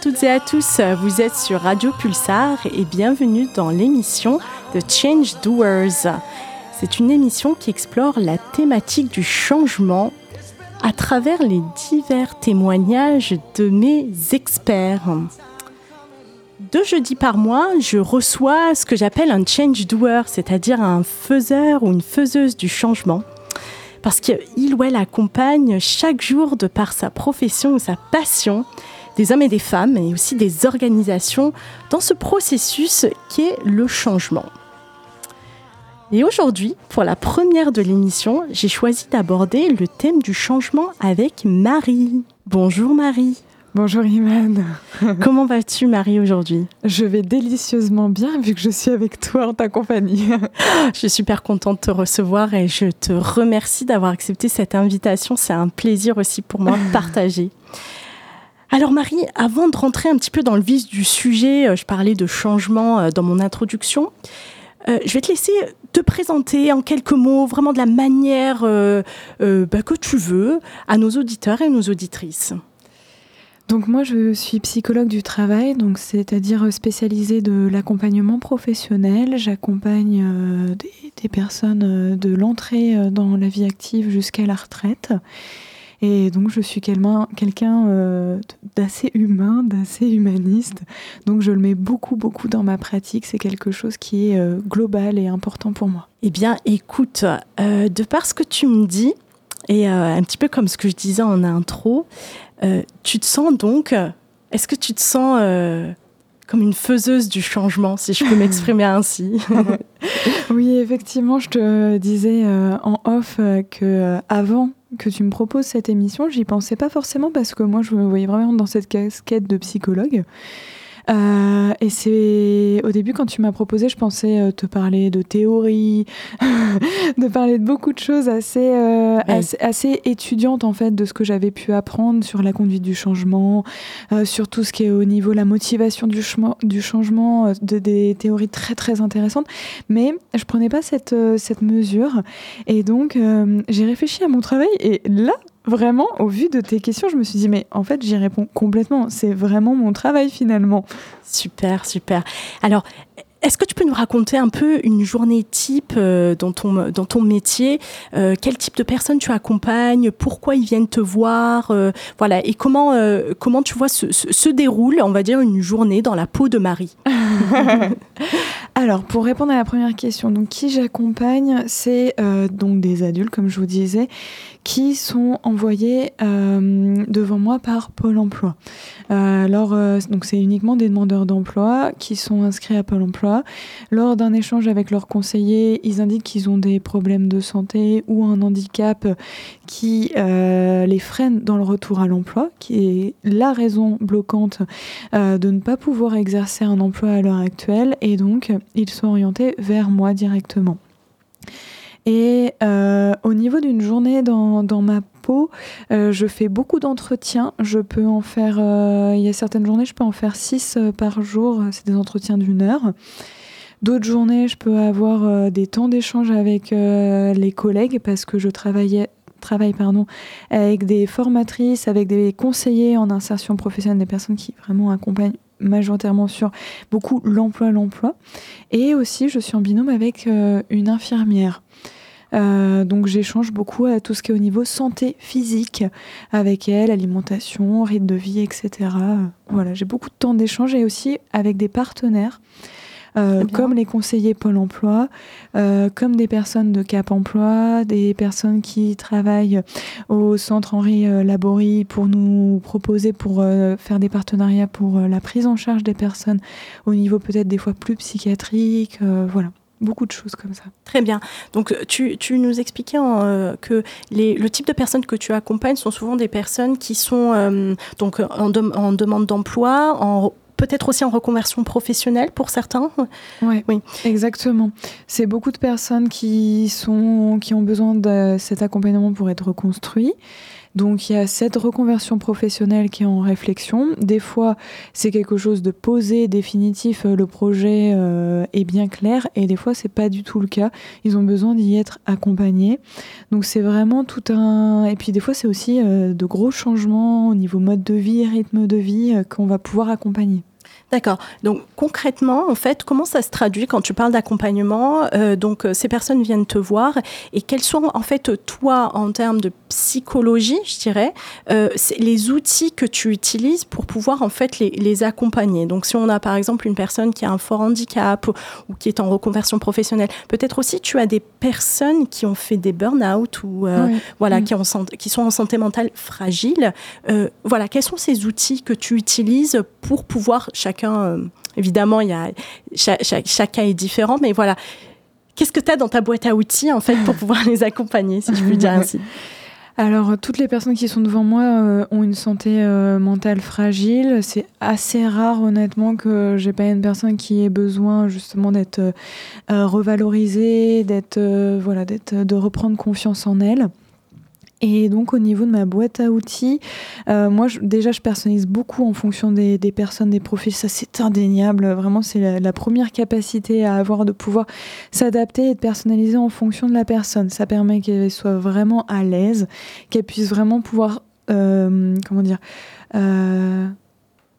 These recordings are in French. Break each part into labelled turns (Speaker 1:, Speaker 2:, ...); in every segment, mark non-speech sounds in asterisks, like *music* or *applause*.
Speaker 1: toutes et à tous, vous êtes sur Radio Pulsar et bienvenue dans l'émission The Change Doers. C'est une émission qui explore la thématique du changement à travers les divers témoignages de mes experts. Deux jeudis par mois, je reçois ce que j'appelle un change doer, c'est-à-dire un faiseur ou une faiseuse du changement. Parce qu'il ou elle accompagne chaque jour, de par sa profession ou sa passion, des hommes et des femmes, et aussi des organisations, dans ce processus qui est le changement. Et aujourd'hui, pour la première de l'émission, j'ai choisi d'aborder le thème du changement avec Marie. Bonjour Marie.
Speaker 2: Bonjour Iman. *laughs*
Speaker 1: Comment vas-tu Marie aujourd'hui?
Speaker 2: Je vais délicieusement bien vu que je suis avec toi en ta compagnie. *laughs*
Speaker 1: Je suis super contente de te recevoir et je te remercie d'avoir accepté cette invitation. C'est un plaisir aussi pour moi de *laughs* partager. Alors Marie, avant de rentrer un petit peu dans le vif du sujet, euh, je parlais de changement euh, dans mon introduction. Euh, je vais te laisser te présenter en quelques mots, vraiment de la manière bah, que tu veux, à nos auditeurs et nos auditrices.
Speaker 2: Donc moi je suis psychologue du travail, donc c'est-à-dire spécialisée de l'accompagnement professionnel. J'accompagne des, personnes de l'entrée dans la vie active jusqu'à la retraite. Et donc je suis quelqu'un euh, d'assez humain, d'assez humaniste. Donc je le mets beaucoup beaucoup dans ma pratique. C'est quelque chose qui est euh, global et important pour moi.
Speaker 1: Eh bien, écoute, euh, de par ce que tu me dis, et un petit peu comme ce que je disais en intro, tu te sens donc, est-ce que tu te sens comme une faiseuse du changement, si je peux *laughs* m'exprimer ainsi?
Speaker 2: Oui, effectivement, je te disais euh, en off euh, que euh, avant que tu me proposes cette émission, j'y pensais pas forcément parce que moi je me voyais vraiment dans cette casquette de psychologue. Euh, et c'est au début quand tu m'as proposé, je pensais euh, te parler de théorie, *laughs* de parler de beaucoup de choses assez, euh,
Speaker 1: Ouais.
Speaker 2: assez, assez étudiantes en fait de ce que j'avais pu apprendre sur la conduite du changement, euh, sur tout ce qui est au niveau la motivation du, du changement, euh, de, des théories très très intéressantes. Mais je prenais pas cette, euh, cette mesure et donc j'ai réfléchi à mon travail et là vraiment au vu de tes questions je me suis dit mais en fait j'y réponds complètement c'est vraiment mon travail finalement
Speaker 1: Super, super. Alors, est-ce que tu peux nous raconter un peu une journée type euh, dans, ton, métier Euh, Quel type de personnes tu accompagnes Pourquoi ils viennent te voir Euh, Voilà, et comment, comment tu vois se, se, se déroule, on va dire, une journée dans la peau de Marie? *laughs*
Speaker 2: Alors, pour répondre à la première question, donc qui j'accompagne, c'est donc des adultes, comme je vous disais, qui sont envoyés devant moi par Pôle Emploi. Alors, c'est uniquement des demandeurs d'emploi qui sont inscrits à Pôle Emploi. Lors d'un échange avec leurs conseillers, ils indiquent qu'ils ont des problèmes de santé ou un handicap qui euh, les freine dans le retour à l'emploi, qui est la raison bloquante euh, de ne pas pouvoir exercer un emploi à l'heure actuelle et donc ils sont orientés vers moi directement. Et euh, au niveau d'une journée dans, ma peau, euh, je fais beaucoup d'entretiens. Je peux en faire, euh, il y a certaines journées, je peux en faire six euh, par jour. C'est des entretiens d'une heure. D'autres journées, je peux avoir des temps d'échange avec les collègues parce que je travaillais travaille pardon, avec des formatrices, avec des conseillers en insertion professionnelle, des personnes qui vraiment accompagnent majoritairement sur beaucoup l'emploi, l'emploi. Et aussi, je suis en binôme avec une infirmière. Euh, donc j'échange beaucoup à tout ce qui est au niveau santé physique avec elle, alimentation, rythme de vie, etc. Voilà, j'ai beaucoup de temps d'échange et aussi avec des partenaires. euh, comme les conseillers Pôle emploi, euh, comme des personnes de Cap emploi, des personnes qui travaillent au centre Henri Laborie pour nous proposer, pour euh, faire des partenariats pour la prise en charge des personnes au niveau peut-être des fois plus psychiatrique. voilà, beaucoup de choses comme ça.
Speaker 1: Très bien. Donc, tu, tu nous expliquais en, euh, que les, le type de personnes que tu accompagnes sont souvent des personnes qui sont euh, donc en demande d'emploi, en peut-être aussi en reconversion professionnelle pour certains.
Speaker 2: Ouais, oui, exactement. C'est beaucoup de personnes qui, sont, qui ont besoin de cet accompagnement pour être reconstruits. Donc il y a cette reconversion professionnelle qui est en réflexion. Des fois, c'est quelque chose de posé, définitif, euh, le projet euh, est bien clair, et des fois, c'est pas du tout le cas. Ils ont besoin d'y être accompagnés. Donc c'est vraiment tout un... Et puis des fois, c'est aussi euh, de gros changements au niveau mode de vie, rythme de vie qu'on va pouvoir accompagner.
Speaker 1: D'accord. Donc concrètement, en fait, comment ça se traduit quand tu parles d'accompagnement euh, Donc euh, ces personnes viennent te voir et quels sont en fait toi en termes de psychologie, je dirais, euh, les outils que tu utilises pour pouvoir en fait les, les, accompagner. Donc si on a par exemple une personne qui a un fort handicap ou, ou qui est en reconversion professionnelle, peut-être aussi tu as des personnes qui ont fait des burn-out ou euh, voilà mm. qui, ont, qui sont en santé mentale fragile. Voilà, quels sont ces outils que tu utilises pour pouvoir chaque euh, évidemment, il y a, chaque, cas est différent, mais voilà. Qu'est-ce que tu as dans ta boîte à outils, en fait, pour *laughs* pouvoir les accompagner, si je puis dire ainsi?
Speaker 2: Alors, toutes les personnes qui sont devant moi euh, ont une santé euh, mentale fragile. C'est assez rare, honnêtement, que j'ai pas une personne qui ait besoin justement d'être revalorisée, d'être voilà, d'être de reprendre confiance en elle. Et donc au niveau de ma boîte à outils, euh, moi déjà je personnalise beaucoup en fonction des, personnes, des profils, ça c'est indéniable, vraiment c'est la, première capacité à avoir de pouvoir s'adapter et de personnaliser en fonction de la personne. Ça permet qu'elle soit vraiment à l'aise, qu'elle puisse vraiment pouvoir, euh, comment dire, euh,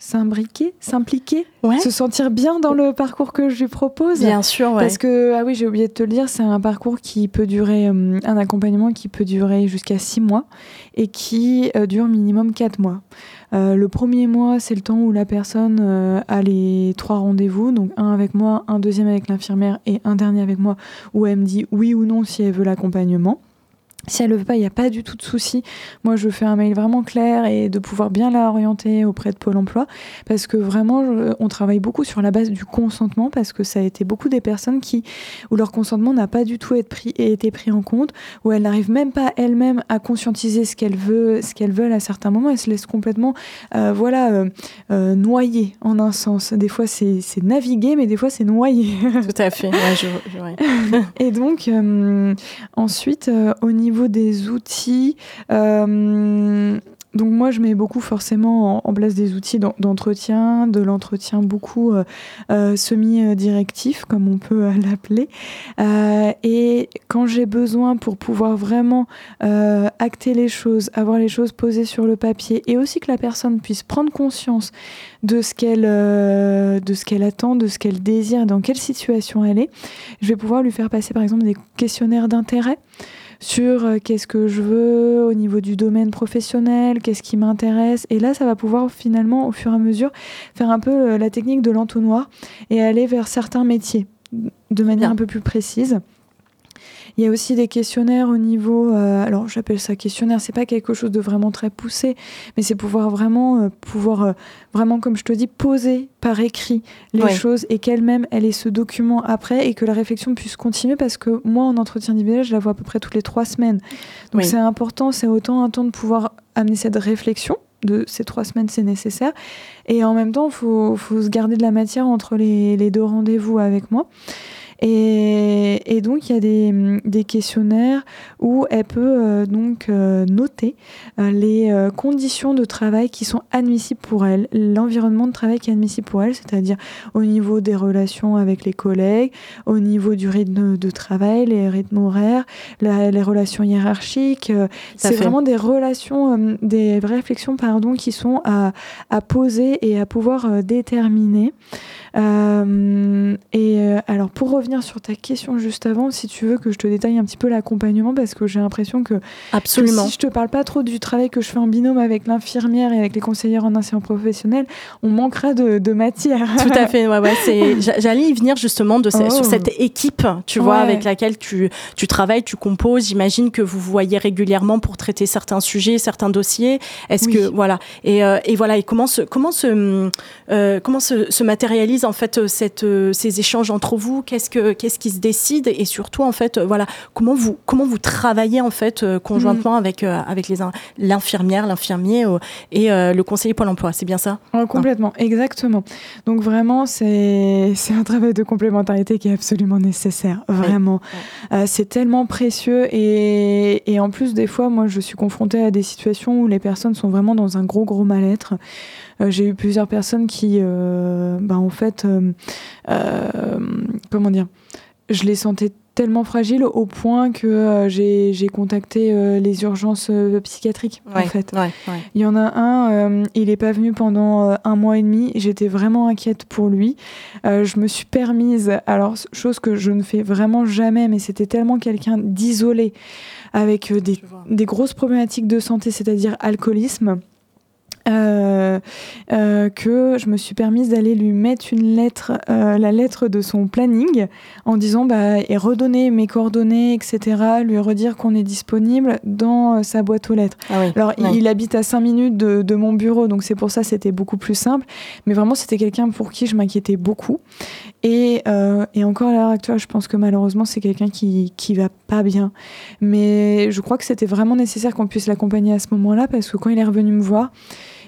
Speaker 2: s'imbriquer, s'impliquer, se sentir bien dans le parcours que je lui propose.
Speaker 1: Bien sûr,
Speaker 2: Parce que, ah oui, j'ai oublié de te le dire, c'est un parcours qui peut durer, euh, un accompagnement qui peut durer jusqu'à six mois et qui euh, dure minimum quatre mois. Euh, le premier mois, c'est le temps où la personne a les trois rendez-vous, donc un avec moi, un deuxième avec l'infirmière et un dernier avec moi, où elle me dit oui ou non si elle veut l'accompagnement. Si elle ne veut pas, il n'y a pas du tout de souci. Moi, je fais un mail vraiment clair et de pouvoir bien la orienter auprès de Pôle emploi parce que vraiment, on travaille beaucoup sur la base du consentement parce que ça a été beaucoup des personnes qui, où leur consentement n'a pas du tout été pris, été pris en compte, où elles n'arrivent même pas elles-mêmes à conscientiser ce qu'elles veulent, ce qu'elles veulent à certains moments. Elles se laissent complètement, euh, voilà, euh, euh, noyer en un sens. Des fois, c'est naviguer, mais des fois, c'est noyer.
Speaker 1: Tout à fait. *laughs*
Speaker 2: et donc, ensuite, au niveau des outils, euh, donc moi, je mets beaucoup forcément en, place des outils d'entretien, de l'entretien beaucoup euh, euh, semi-directif, comme on peut l'appeler. et quand j'ai besoin pour pouvoir vraiment acter les choses, avoir les choses posées sur le papier, et aussi que la personne puisse prendre conscience de ce qu'elle de ce qu'elle attend, de ce qu'elle désire, dans quelle situation elle est, je vais pouvoir lui faire passer par exemple des questionnaires d'intérêt sur euh, qu'est-ce que je veux au niveau du domaine professionnel, qu'est-ce qui m'intéresse. Et là, ça va pouvoir finalement, au fur et à mesure, faire un peu euh, la technique de l'entonnoir et aller vers certains métiers de manière un peu plus précise. Il y a aussi des questionnaires au niveau, euh, alors j'appelle ça questionnaire, c'est pas quelque chose de vraiment très poussé, mais c'est pouvoir vraiment, euh, pouvoir euh, vraiment, comme je te dis, poser par écrit les choses et qu'elle-même elle ait ce document après et que la réflexion puisse continuer parce que moi en entretien individuel je la vois à peu près toutes les trois semaines. Donc c'est important, c'est autant un temps de pouvoir amener cette réflexion de ces trois semaines, c'est nécessaire. Et en même temps, il faut, faut, se garder de la matière entre les, les deux rendez-vous avec moi. Et, donc, il y a des, questionnaires où elle peut euh, donc euh, noter euh, les conditions de travail qui sont admissibles pour elle, l'environnement de travail qui est admissible pour elle, c'est-à-dire au niveau des relations avec les collègues, au niveau du rythme de travail, les rythmes horaires, les relations hiérarchiques. C'est vraiment des relations, des réflexions pardon, qui sont à, à poser et à pouvoir déterminer. Euh, et euh, alors, pour revenir sur ta question juste avant, si tu veux que je te détaille un petit peu l'accompagnement, parce que j'ai l'impression que,
Speaker 1: Absolument.
Speaker 2: si je te parle pas trop du travail que je fais en binôme avec l'infirmière et avec les conseillères en insertion professionnelle, on manquera de, matière.
Speaker 1: Tout à fait. Ouais, ouais, *laughs* J'allais y venir justement de sur oh. cette équipe, tu vois, avec laquelle tu, tu travailles, tu composes. J'imagine que vous voyez régulièrement pour traiter certains sujets, certains dossiers. Est-ce que voilà et, euh, et, voilà et comment se comment se comment se, se matérialise en fait euh, cette, euh, ces échanges entre vous? Qu'est-ce que qu'est-ce qui se décide? Et surtout en fait voilà comment vous comment vous travaillez en fait conjointement mm. avec avec les l'infirmière, l'infirmier et le conseiller Pôle Emploi? C'est bien ça?
Speaker 2: Complètement, exactement. Donc vraiment c'est c'est un travail de complémentarité qui est absolument nécessaire, vraiment. c'est tellement précieux et, et en plus des fois moi je suis confrontée à des situations où les personnes sont vraiment dans un gros gros mal-être. Euh, j'ai eu plusieurs personnes qui, euh, bah, en fait, euh, comment dire, je les sentais tellement fragiles au point que j'ai contacté les urgences psychiatriques en fait. Il y en a un, il n'est pas venu pendant un mois et demi. J'étais vraiment inquiète pour lui. je me suis permise, alors chose que je ne fais vraiment jamais, mais c'était tellement quelqu'un d'isolé avec des, des grosses problématiques de santé, c'est-à-dire alcoolisme. Euh, euh, que je me suis permise d'aller lui mettre une lettre, euh, la lettre de son planning, en disant bah, et redonner mes coordonnées, etc., lui redire qu'on est disponible dans sa boîte aux lettres. Ah Alors il, habite à 5 minutes de, de mon bureau, donc c'est pour ça c'était beaucoup plus simple. Mais vraiment c'était quelqu'un pour qui je m'inquiétais beaucoup. Et, et, encore à l'heure actuelle, je pense que malheureusement c'est quelqu'un qui qui va pas bien. Mais je crois que c'était vraiment nécessaire qu'on puisse l'accompagner à ce moment-là parce que quand il est revenu me voir,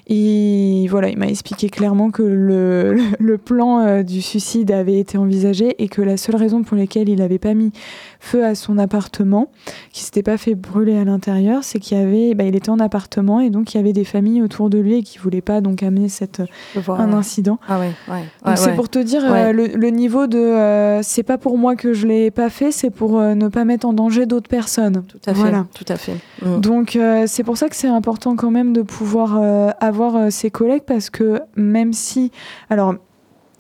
Speaker 2: et voilà, il m'a expliqué clairement que le, plan euh, du suicide avait été envisagé et que la seule raison pour laquelle il n'avait pas mis feu à son appartement, qui s'était pas fait brûler à l'intérieur, c'est qu'il y avait, bah, il était en appartement et donc il y avait des familles autour de lui et qui voulaient pas donc amener cette un incident.
Speaker 1: Ah ouais,
Speaker 2: ouais. c'est pour te dire euh, le, niveau de, euh, c'est pas pour moi que je l'ai pas fait, c'est pour ne pas mettre en danger d'autres personnes.
Speaker 1: Tout à fait. Voilà. Tout à fait.
Speaker 2: Mm. Donc c'est pour ça que c'est important quand même de pouvoir avoir euh, ses collègues parce que même si, alors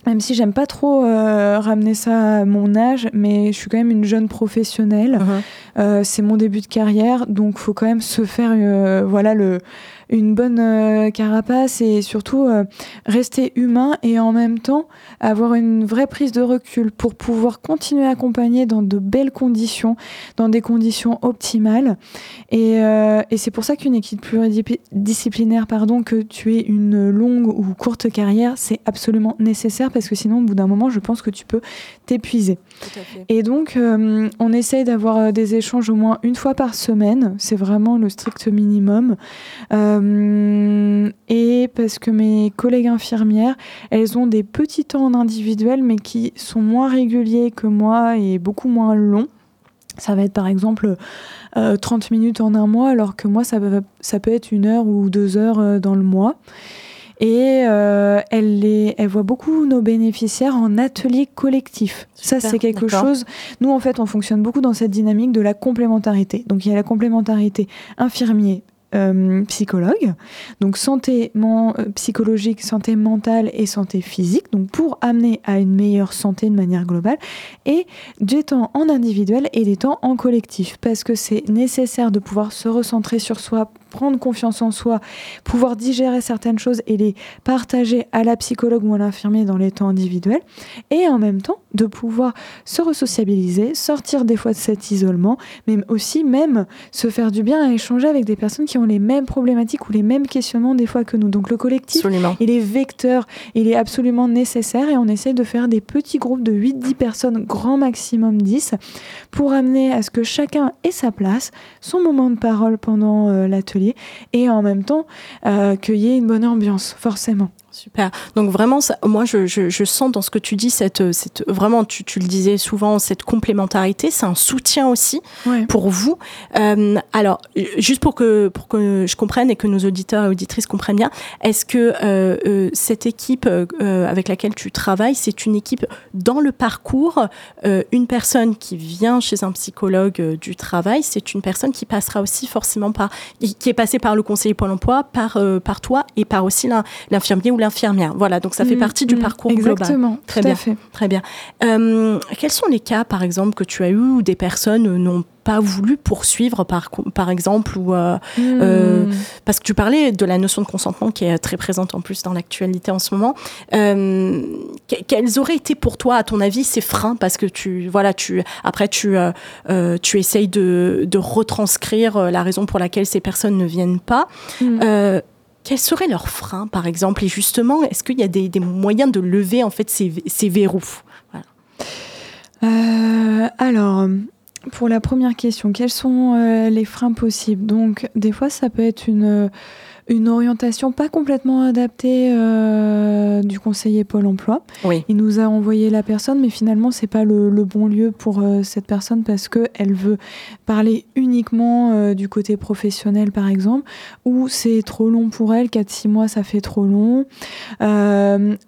Speaker 2: même si j'aime pas trop euh, ramener ça à mon âge, mais je suis quand même une jeune professionnelle. Uh-huh. Euh, c'est mon début de carrière, donc faut quand même se faire, voilà, le, une bonne euh, carapace et surtout euh, rester humain et en même temps avoir une vraie prise de recul pour pouvoir continuer à accompagner dans de belles conditions, dans des conditions optimales. Et, euh, et c'est pour ça qu'une équipe pluridisciplinaire, pardon, que tu aies une longue ou courte carrière, c'est absolument nécessaire parce que sinon, au bout d'un moment, je pense que tu peux t'épuiser. Et donc, on essaye d'avoir des échanges au moins une fois par semaine. C'est vraiment le strict minimum. Euh, et parce que mes collègues infirmières, elles ont des petits temps en individuel, mais qui sont moins réguliers que moi et beaucoup moins longs. Ça va être par exemple 30 euh, minutes en un mois, alors que moi, ça, ça peut être une heure ou deux heures euh, dans le mois. Et elle, les, elle voit beaucoup nos bénéficiaires en atelier collectif. ça, c'est quelque chose. Nous, en fait, on fonctionne beaucoup dans cette dynamique de la complémentarité. Donc, il y a la complémentarité infirmier euh, psychologue, donc santé euh, psychologique, santé mentale et santé physique, donc pour amener à une meilleure santé de manière globale, et des temps en individuel et des temps en collectif, parce que c'est nécessaire de pouvoir se recentrer sur soi, prendre confiance en soi, pouvoir digérer certaines choses et les partager à la psychologue ou à l'infirmier dans les temps individuels, et en même temps de pouvoir se resociabiliser, sortir des fois de cet isolement, mais aussi même se faire du bien à échanger avec des personnes qui ont les mêmes problématiques ou les mêmes questionnements des fois que nous. Donc le collectif, il est vecteur, il est absolument nécessaire et on essaie de faire des petits groupes de 8-10 personnes, grand maximum 10, pour amener à ce que chacun ait sa place, son moment de parole pendant euh, et en même temps euh, qu'il y ait une bonne ambiance, forcément.
Speaker 1: Super. Donc vraiment, moi, je, je, sens dans ce que tu dis, cette, cette vraiment, tu, tu le disais souvent, cette complémentarité, c'est un soutien aussi pour vous. Euh, alors, juste pour que, pour que je comprenne et que nos auditeurs et auditrices comprennent bien, est-ce que euh, euh cette équipe avec laquelle tu travailles, c'est une équipe dans le parcours, une personne qui vient chez un psychologue du travail, c'est une personne qui passera aussi forcément par, qui est passée par le conseiller Pôle Emploi, par, par toi et par aussi l'infirmier ou l'infirmière. Voilà, donc ça fait mm, partie du mm, parcours
Speaker 2: global. Exactement,
Speaker 1: très bien,
Speaker 2: fait.
Speaker 1: très bien. Euh, quels sont les cas, par exemple, que tu as eu où des personnes n'ont pas voulu poursuivre par, par exemple ou euh, mm. euh, parce que tu parlais de la notion de consentement qui est très présente en plus dans l'actualité en ce moment quels auraient été pour toi à ton avis ces freins? Parce que tu voilà tu après tu tu essayes de, de retranscrire la raison pour laquelle ces personnes ne viennent pas quels seraient leurs freins, par exemple? Et justement, est-ce qu'il y a des, moyens de lever en fait ces, verrous?
Speaker 2: Euh, alors, pour la première question, quels sont euh, les freins possibles? Donc, des fois, ça peut être une une orientation pas complètement adaptée euh, du conseiller Pôle Emploi.
Speaker 1: Oui.
Speaker 2: Il nous a envoyé la personne, mais finalement c'est pas le, bon lieu pour euh, cette personne parce que elle veut parler uniquement euh, du côté professionnel, par exemple, ou c'est trop long pour elle, 4-6 mois ça fait trop long,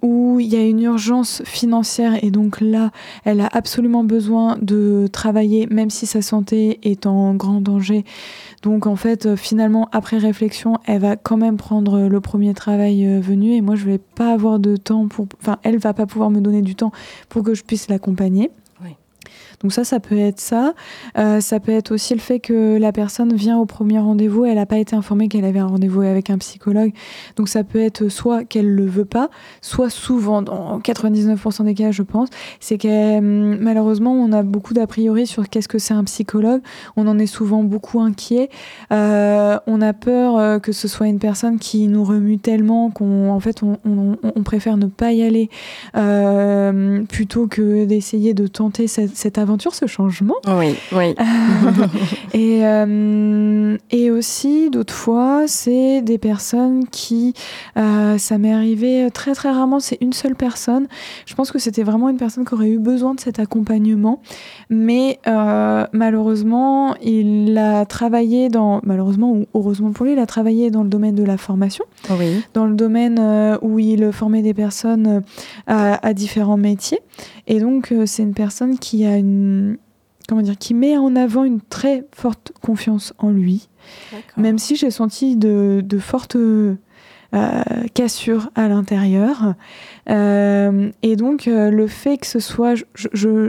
Speaker 2: ou il y a une urgence financière et donc là elle a absolument besoin de travailler même si sa santé est en grand danger. Donc en fait, finalement, après réflexion, elle va quand même prendre le premier travail euh, venu et moi je vais pas avoir de temps pour enfin elle va pas pouvoir me donner du temps pour que je puisse l'accompagner. Donc ça, ça peut être ça. Euh, ça peut être aussi le fait que la personne vient au premier rendez-vous, elle n'a pas été informée qu'elle avait un rendez-vous avec un psychologue. Donc ça peut être soit qu'elle le veut pas, soit souvent, dans 99% des cas, je pense, c'est que hum, malheureusement, on a beaucoup d'a priori sur qu'est-ce que c'est un psychologue. On en est souvent beaucoup inquiet. Euh, on a peur euh, que ce soit une personne qui nous remue tellement qu'on, en fait, on, on, préfère ne pas y aller plutôt que d'essayer de tenter cette, cette aventure ce changement.
Speaker 1: Oui, oui. *laughs*
Speaker 2: et, euh, et aussi, d'autres fois, c'est des personnes qui. Euh, ça m'est arrivé très, très rarement, c'est une seule personne. Je pense que c'était vraiment une personne qui aurait eu besoin de cet accompagnement. Mais euh, malheureusement, il a travaillé dans. Malheureusement ou heureusement pour lui, il a travaillé dans le domaine de la formation.
Speaker 1: Oui.
Speaker 2: Dans le domaine où il formait des personnes à, à différents métiers. Et donc, c'est une personne qui a une comment dire, qui met en avant une très forte confiance en lui, même si j'ai senti de, de fortes euh, cassure à l'intérieur. Euh, et donc euh, le fait que ce soit,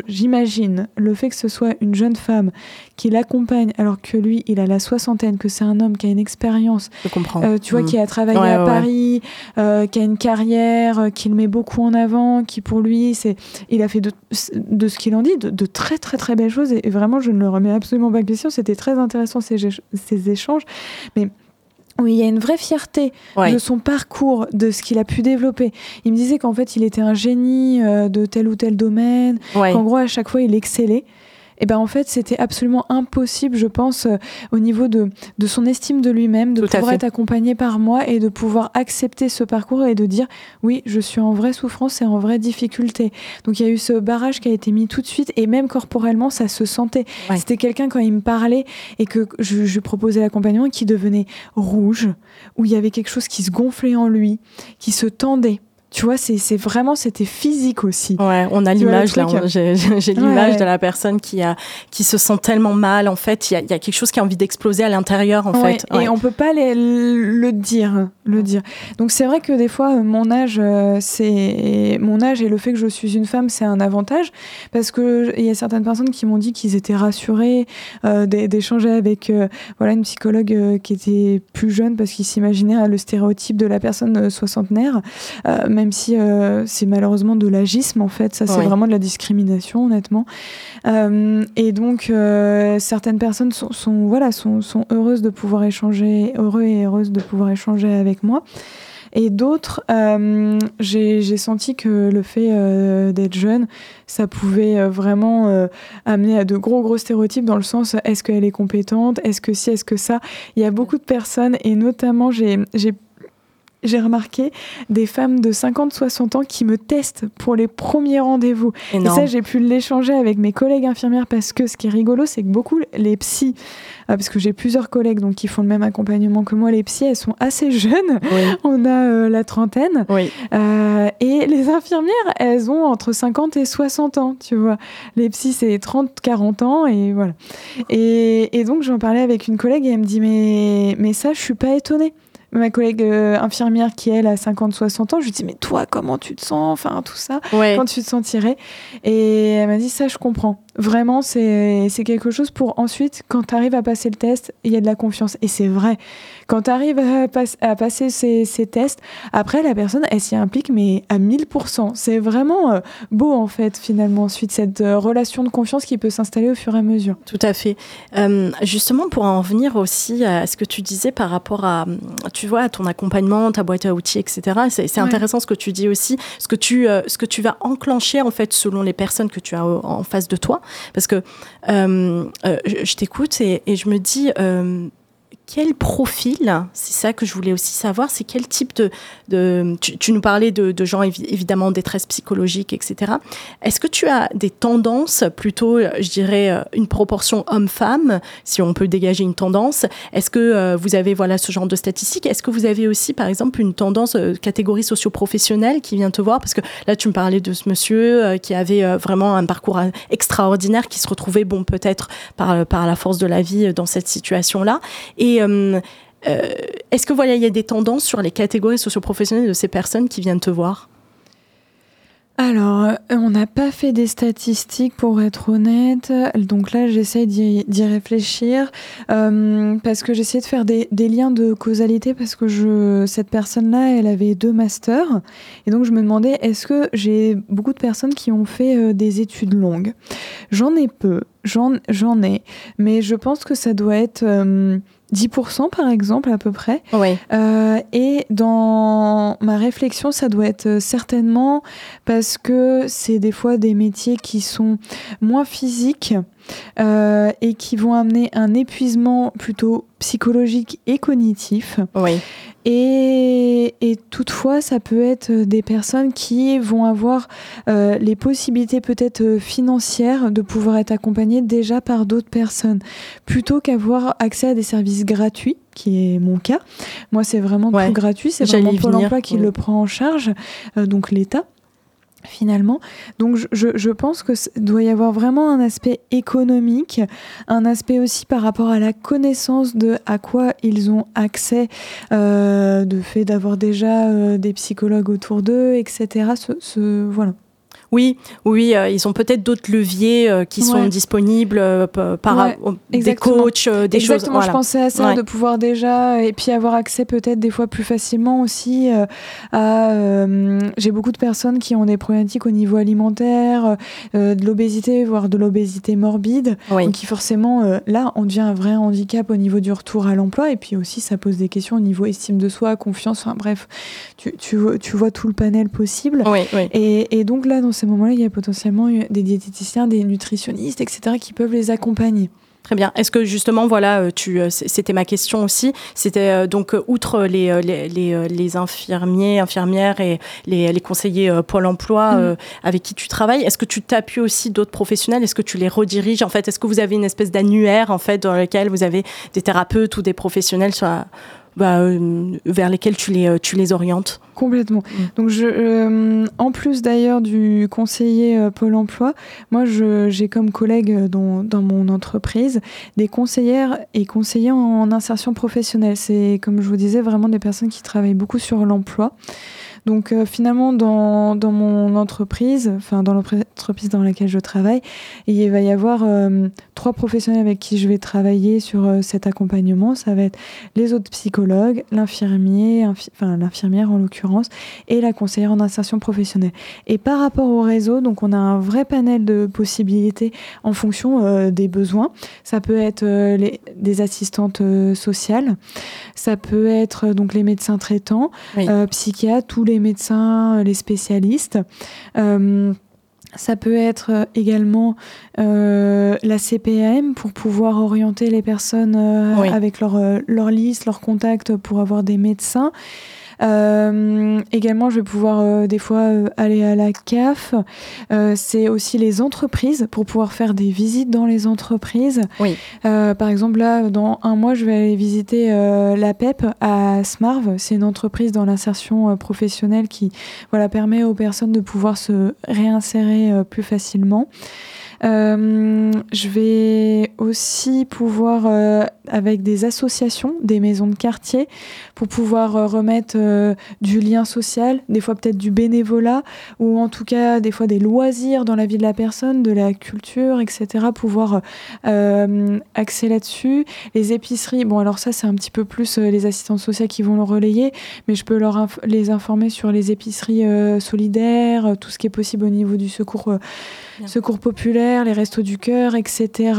Speaker 2: j'imagine, le fait que ce soit une jeune femme qui l'accompagne alors que lui, il a la soixantaine, que c'est un homme qui a une expérience, tu vois, mm. qui a travaillé à Paris, qui a une carrière, qui le met beaucoup en avant, qui pour lui, c'est, il a fait de, de ce qu'il en dit, de, très très très belles choses. Et, vraiment, je ne le remets absolument pas en question. C'était très intéressant ces, ces échanges, mais oui, il y a une vraie fierté de son parcours, de ce qu'il a pu développer. Il me disait qu'en fait, il était un génie euh, de tel ou tel domaine, qu'en gros, à chaque fois, il excellait et eh ben en fait c'était absolument impossible je pense euh, au niveau de, de son estime de lui-même de pouvoir être accompagné par moi et de pouvoir accepter ce parcours et de dire oui je suis en vraie souffrance et en vraie difficulté. Donc il y a eu ce barrage qui a été mis tout de suite et même corporellement ça se sentait. C'était quelqu'un quand il me parlait et que je, je lui proposais l'accompagnement qui devenait rouge où il y avait quelque chose qui se gonflait en lui qui se tendait tu vois, c'est vraiment, c'était physique aussi.
Speaker 1: Ouais, on a l'image là, j'ai l'image de la personne qui, a, qui se sent tellement mal, en fait, il y a, y a, quelque chose qui a envie d'exploser à l'intérieur, en fait.
Speaker 2: Et on peut pas les, le dire, le dire. Donc c'est vrai que des fois, mon âge, euh, c'est mon âge et le fait que je suis une femme, c'est un avantage, parce que il y a certaines personnes qui m'ont dit qu'ils étaient rassurés euh, d'échanger avec euh, voilà, une psychologue qui était plus jeune, parce qu'ils s'imaginaient le stéréotype de la personne soixantenaire, même même si euh, c'est malheureusement de l'agisme en fait, ça c'est vraiment de la discrimination honnêtement. Euh, et donc euh, certaines personnes sont, voilà sont, sont, heureuses de pouvoir échanger, heureux et heureuses de pouvoir échanger avec moi. Et d'autres, j'ai senti que le fait d'être jeune, ça pouvait vraiment amener à de gros gros stéréotypes dans le sens est-ce qu'elle est compétente, est-ce que si, est-ce que ça? Il y a beaucoup de personnes et notamment j'ai j'ai remarqué des femmes de 50-60 ans qui me testent pour les premiers rendez-vous. Et ça, j'ai pu l'échanger avec mes collègues infirmières parce que ce qui est rigolo, c'est que beaucoup les psys, euh, parce que j'ai plusieurs collègues donc qui font le même accompagnement que moi, les psys, elles sont assez jeunes. *laughs* On a euh, la trentaine. Euh, et les infirmières, elles ont entre 50 et 60 ans, tu vois. Les psys, c'est 30-40 ans et voilà. Et, et donc, j'en parlais avec une collègue et elle me dit, mais, mais ça, je suis pas étonnée ma collègue euh, infirmière qui elle a 50-60 ans, je lui dis mais toi comment tu te sens, enfin tout ça, quand tu te sentirais Et elle m'a dit ça je comprends. Vraiment, c'est quelque chose pour ensuite, quand tu arrives à passer le test, il y a de la confiance. Et c'est vrai. Quand tu arrives à, à, passer ces, ces, tests, après, la personne, elle s'y implique, mais à 1000%. C'est vraiment euh, beau, en fait, finalement, ensuite, cette euh, relation de confiance qui peut s'installer au fur et à mesure.
Speaker 1: Tout à fait. Euh, justement, pour en venir aussi à ce que tu disais par rapport à, tu vois, à ton accompagnement, ta boîte à outils, etc. C'est intéressant ce que tu dis aussi, ce que tu, ce que tu vas enclencher, en fait, selon les personnes que tu as en face de toi. Parce que euh, je, t'écoute et, et, je me dis quel profil, c'est ça que je voulais aussi savoir, c'est quel type de... tu, nous parlais de, gens évidemment en détresse psychologique, etc. Est-ce que tu as des tendances, plutôt, je dirais, euh, une proportion homme-femme, si on peut dégager une tendance? Est-ce que euh, vous avez voilà, ce genre de statistiques? Est-ce que vous avez aussi, par exemple, une tendance euh, catégorie socio-professionnelle qui vient te voir? Parce que là, tu me parlais de ce monsieur qui avait vraiment un parcours extraordinaire, qui se retrouvait, bon, peut-être par, par la force de la vie dans cette situation-là. Et euh, euh, est-ce que voilà, il y a des tendances sur les catégories socioprofessionnelles de ces personnes qui viennent te voir?
Speaker 2: Alors, euh, on n'a pas fait des statistiques pour être honnête, donc là j'essaie d'y réfléchir parce que j'essaie de faire des, liens de causalité parce que cette personne-là, elle avait deux masters. Et donc je me demandais est-ce que j'ai beaucoup de personnes qui ont fait des études longues? J'en ai peu, j'en ai, mais je pense que ça doit être 10% par exemple à peu près. Euh, et dans ma réflexion, ça doit être euh, certainement parce que c'est des fois des métiers qui sont moins physiques euh, et qui vont amener un épuisement plutôt psychologique et cognitif.
Speaker 1: Oui.
Speaker 2: Et, et, toutefois, ça peut être des personnes qui vont avoir euh, les possibilités peut-être euh, financières de pouvoir être accompagnées déjà par d'autres personnes, plutôt qu'avoir accès à des services gratuits qui est mon cas. Moi, c'est vraiment tout gratuit, c'est vraiment Pôle emploi qui le prend en charge, donc l'État finalement. Donc je, je, pense que doit y avoir vraiment un aspect économique, un aspect aussi par rapport à la connaissance de à quoi ils ont accès, euh, de fait d'avoir déjà euh, des psychologues autour d'eux, etc. Ce, ce, voilà.
Speaker 1: Oui, oui, euh, ils ont peut-être d'autres leviers euh, qui sont disponibles euh, par des coachs, des
Speaker 2: exactement, choses. je pensais à ça, de pouvoir déjà et puis avoir accès peut-être des fois plus facilement aussi à. J'ai beaucoup de personnes qui ont des problématiques au niveau alimentaire, de l'obésité, voire de l'obésité morbide, donc qui forcément là on devient un vrai handicap au niveau du retour à l'emploi et puis aussi ça pose des questions au niveau estime de soi, confiance, enfin bref, tu, tu, tu vois tout le panel possible. Et, et donc là dans ces moments-là, il y a potentiellement des diététiciens, des nutritionnistes, etc., qui peuvent les accompagner.
Speaker 1: Très bien. Est-ce que justement, voilà, euh, tu, euh, c'était ma question aussi. C'était euh, donc outre les, les, les, infirmiers, infirmières et les, les conseillers Pôle Emploi mm. avec qui tu travailles. Est-ce que tu t'appuies aussi d'autres professionnels? Est-ce que tu les rediriges En fait, est-ce que vous avez une espèce d'annuaire en fait dans lequel vous avez des thérapeutes ou des professionnels sur bah, euh, vers lesquels tu les, euh, tu les orientes
Speaker 2: Complètement. Mm. Donc, je, euh, en plus d'ailleurs du conseiller Pôle emploi, moi, j'ai comme collègue dans, dans, mon entreprise des conseillères et conseillers en insertion professionnelle. C'est, comme je vous disais, vraiment des personnes qui travaillent beaucoup sur l'emploi. Donc euh, finalement, dans, dans, mon entreprise, enfin dans l'entreprise dans laquelle je travaille, il va y avoir euh, trois professionnels avec qui je vais travailler sur euh, cet accompagnement. Ça va être les autres psychologues, l'infirmier, enfin l'infirmière en l'occurrence, et la conseillère en insertion professionnelle. Et par rapport au réseau, donc on a un vrai panel de possibilités en fonction des besoins. Ça peut être les, des assistantes sociales, ça peut être donc les médecins traitants, psychiatres, tous les les médecins, les spécialistes. Euh, ça peut être également euh, la CPM pour pouvoir orienter les personnes euh, avec leur, leur liste, leurs contacts pour avoir des médecins. Euh, également, je vais pouvoir euh, des fois euh, aller à la CAF. c'est aussi les entreprises pour pouvoir faire des visites dans les entreprises.
Speaker 1: Oui.
Speaker 2: par exemple, là, dans un mois, je vais aller visiter la PEP à Smarv. C'est une entreprise dans l'insertion professionnelle qui voilà, permet aux personnes de pouvoir se réinsérer plus facilement. Euh, je vais aussi pouvoir, euh, avec des associations, des maisons de quartier, pour pouvoir euh, remettre du lien social, des fois peut-être du bénévolat, ou en tout cas des fois des loisirs dans la vie de la personne, de la culture, etc. Pouvoir axer là-dessus. Les épiceries, bon alors ça c'est un petit peu plus les assistantes sociales qui vont le relayer, mais je peux leur les informer sur les épiceries solidaires, tout ce qui est possible au niveau du secours secours populaire, les restos du cœur, etc.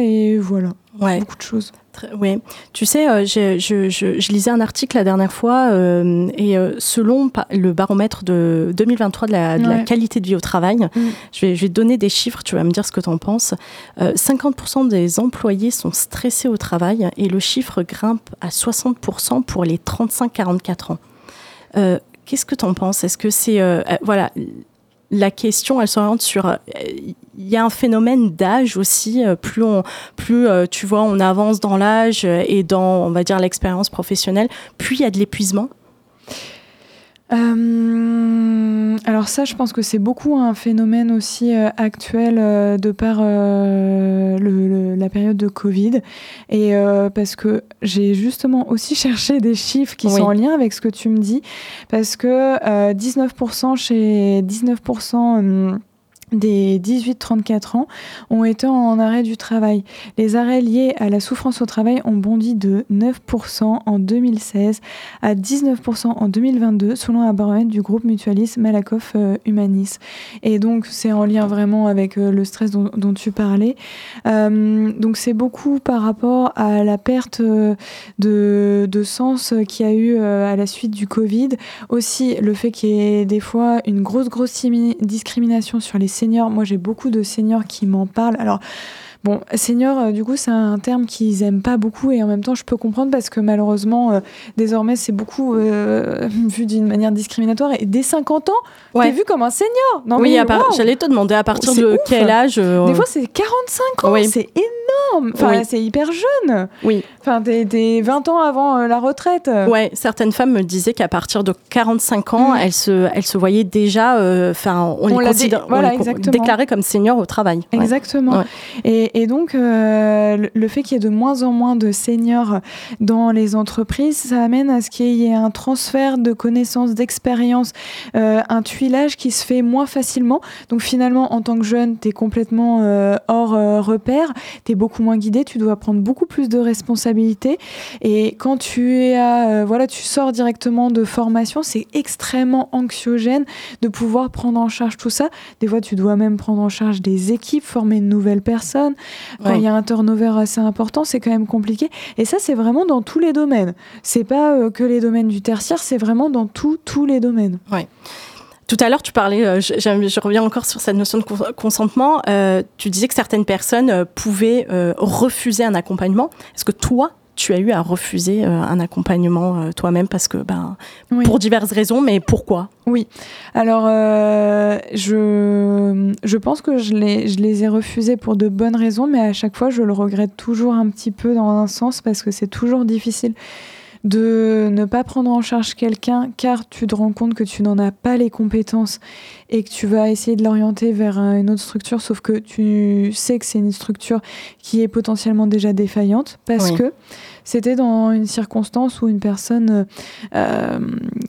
Speaker 2: Et voilà, beaucoup de choses.
Speaker 1: Oui, tu sais, euh, je, je, lisais un article la dernière fois euh, et euh, selon le baromètre de 2023 de la, qualité de vie au travail, mm. je, vais, je, vais, te donner des chiffres, tu vas me dire ce que tu en penses. 50% des employés sont stressés au travail et le chiffre grimpe à 60% pour les 35-44 ans. Qu'est-ce que tu en penses? Est-ce que c'est voilà la question, elle s'oriente sur. Euh, il y a un phénomène d'âge aussi. Euh, plus on, plus euh, tu vois, on avance dans l'âge et dans, on va dire, l'expérience professionnelle, plus il y a de l'épuisement.
Speaker 2: Euh, alors ça, je pense que c'est beaucoup un phénomène aussi euh, actuel euh, de par le, la période de Covid. Et parce que j'ai justement aussi *laughs* cherché des chiffres qui sont en lien avec ce que tu me dis. Parce que 19% chez 19% des 18-34 ans ont été en arrêt du travail. Les arrêts liés à la souffrance au travail ont bondi de 9% en 2016 à 19% en 2022 selon un baromètre du groupe mutualiste Malakoff euh, Humanis. Et donc c'est en lien vraiment avec euh, le stress dont, tu parlais. Euh, donc c'est beaucoup par rapport à la perte de, sens qu'il y a eu à la suite du Covid. Aussi le fait qu'il y ait des fois une grosse grosse discrimination sur les moi, j'ai beaucoup de seniors qui m'en parlent. Alors, Bon, senior, euh, du coup, c'est un terme qu'ils aiment pas beaucoup et en même temps, je peux comprendre parce que malheureusement, euh, désormais, c'est beaucoup euh, *laughs* vu d'une manière discriminatoire. Et dès 50 ans, ouais. t'es vu comme un senior.
Speaker 1: Non, oui, j'allais te demander à partir de quel âge
Speaker 2: Des fois, c'est 45 ans. Oui. C'est énorme. Enfin, c'est hyper jeune.
Speaker 1: Oui.
Speaker 2: Enfin, t'es 20 ans avant la retraite.
Speaker 1: Ouais, certaines femmes me disaient qu'à partir de 45 ans, mm. elles, se, elles se voyaient déjà, enfin, on, les, considère, voilà, déclarées comme seniors au travail.
Speaker 2: Exactement. Et, et donc, euh, le fait qu'il y ait de moins en moins de seniors dans les entreprises, ça amène à ce qu'il y ait un transfert de connaissances, d'expériences, euh, un tuilage qui se fait moins facilement. Donc finalement, en tant que jeune, tu es complètement euh, hors repère, tu es beaucoup moins guidé, tu dois prendre beaucoup plus de responsabilités. Et quand tu, es à, voilà, tu sors directement de formation, c'est extrêmement anxiogène de pouvoir prendre en charge tout ça. Des fois, tu dois même prendre en charge des équipes, former de nouvelles personnes. Quand il y a un turnover assez important, c'est quand même compliqué. Et ça, c'est vraiment dans tous les domaines. C'est pas euh, que les domaines du tertiaire, c'est vraiment dans tous tous les domaines.
Speaker 1: Ouais. Tout à l'heure, tu parlais, euh, je, reviens encore sur cette notion de consentement. Euh, tu disais que certaines personnes pouvaient refuser un accompagnement. Est-ce que toi, tu as eu à refuser euh, un accompagnement euh, toi-même parce que ben pour diverses raisons mais pourquoi?
Speaker 2: Oui. Alors euh, je je pense que je les je les ai refusés pour de bonnes raisons mais à chaque fois je le regrette toujours un petit peu dans un sens parce que c'est toujours difficile de ne pas prendre en charge quelqu'un car tu te rends compte que tu n'en as pas les compétences et que tu vas essayer de l'orienter vers une autre structure, sauf que tu sais que c'est une structure qui est potentiellement déjà défaillante parce que c'était dans une circonstance où une personne, euh,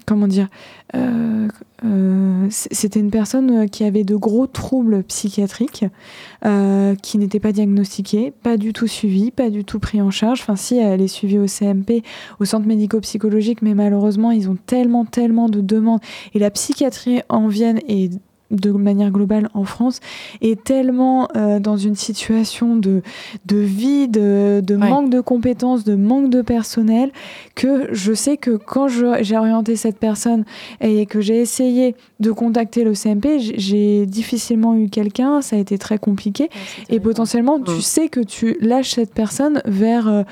Speaker 2: comment dire, euh, euh, c'était une personne qui avait de gros troubles psychiatriques, qui n'était pas diagnostiquée, pas du tout suivie, pas du tout pris en charge. Enfin, si, elle est suivie au CMP, au centre médico-psychologique, mais malheureusement, ils ont tellement, tellement de demandes. Et la psychiatrie en Vienne est de manière globale en France est tellement euh, dans une situation de, de vide, de, manque de compétences, de manque de personnel, que je sais que quand j'ai orienté cette personne et que j'ai essayé de contacter le CMP, j'ai difficilement eu quelqu'un, ça a été très compliqué. et potentiellement, tu sais que tu lâches cette personne vers euh,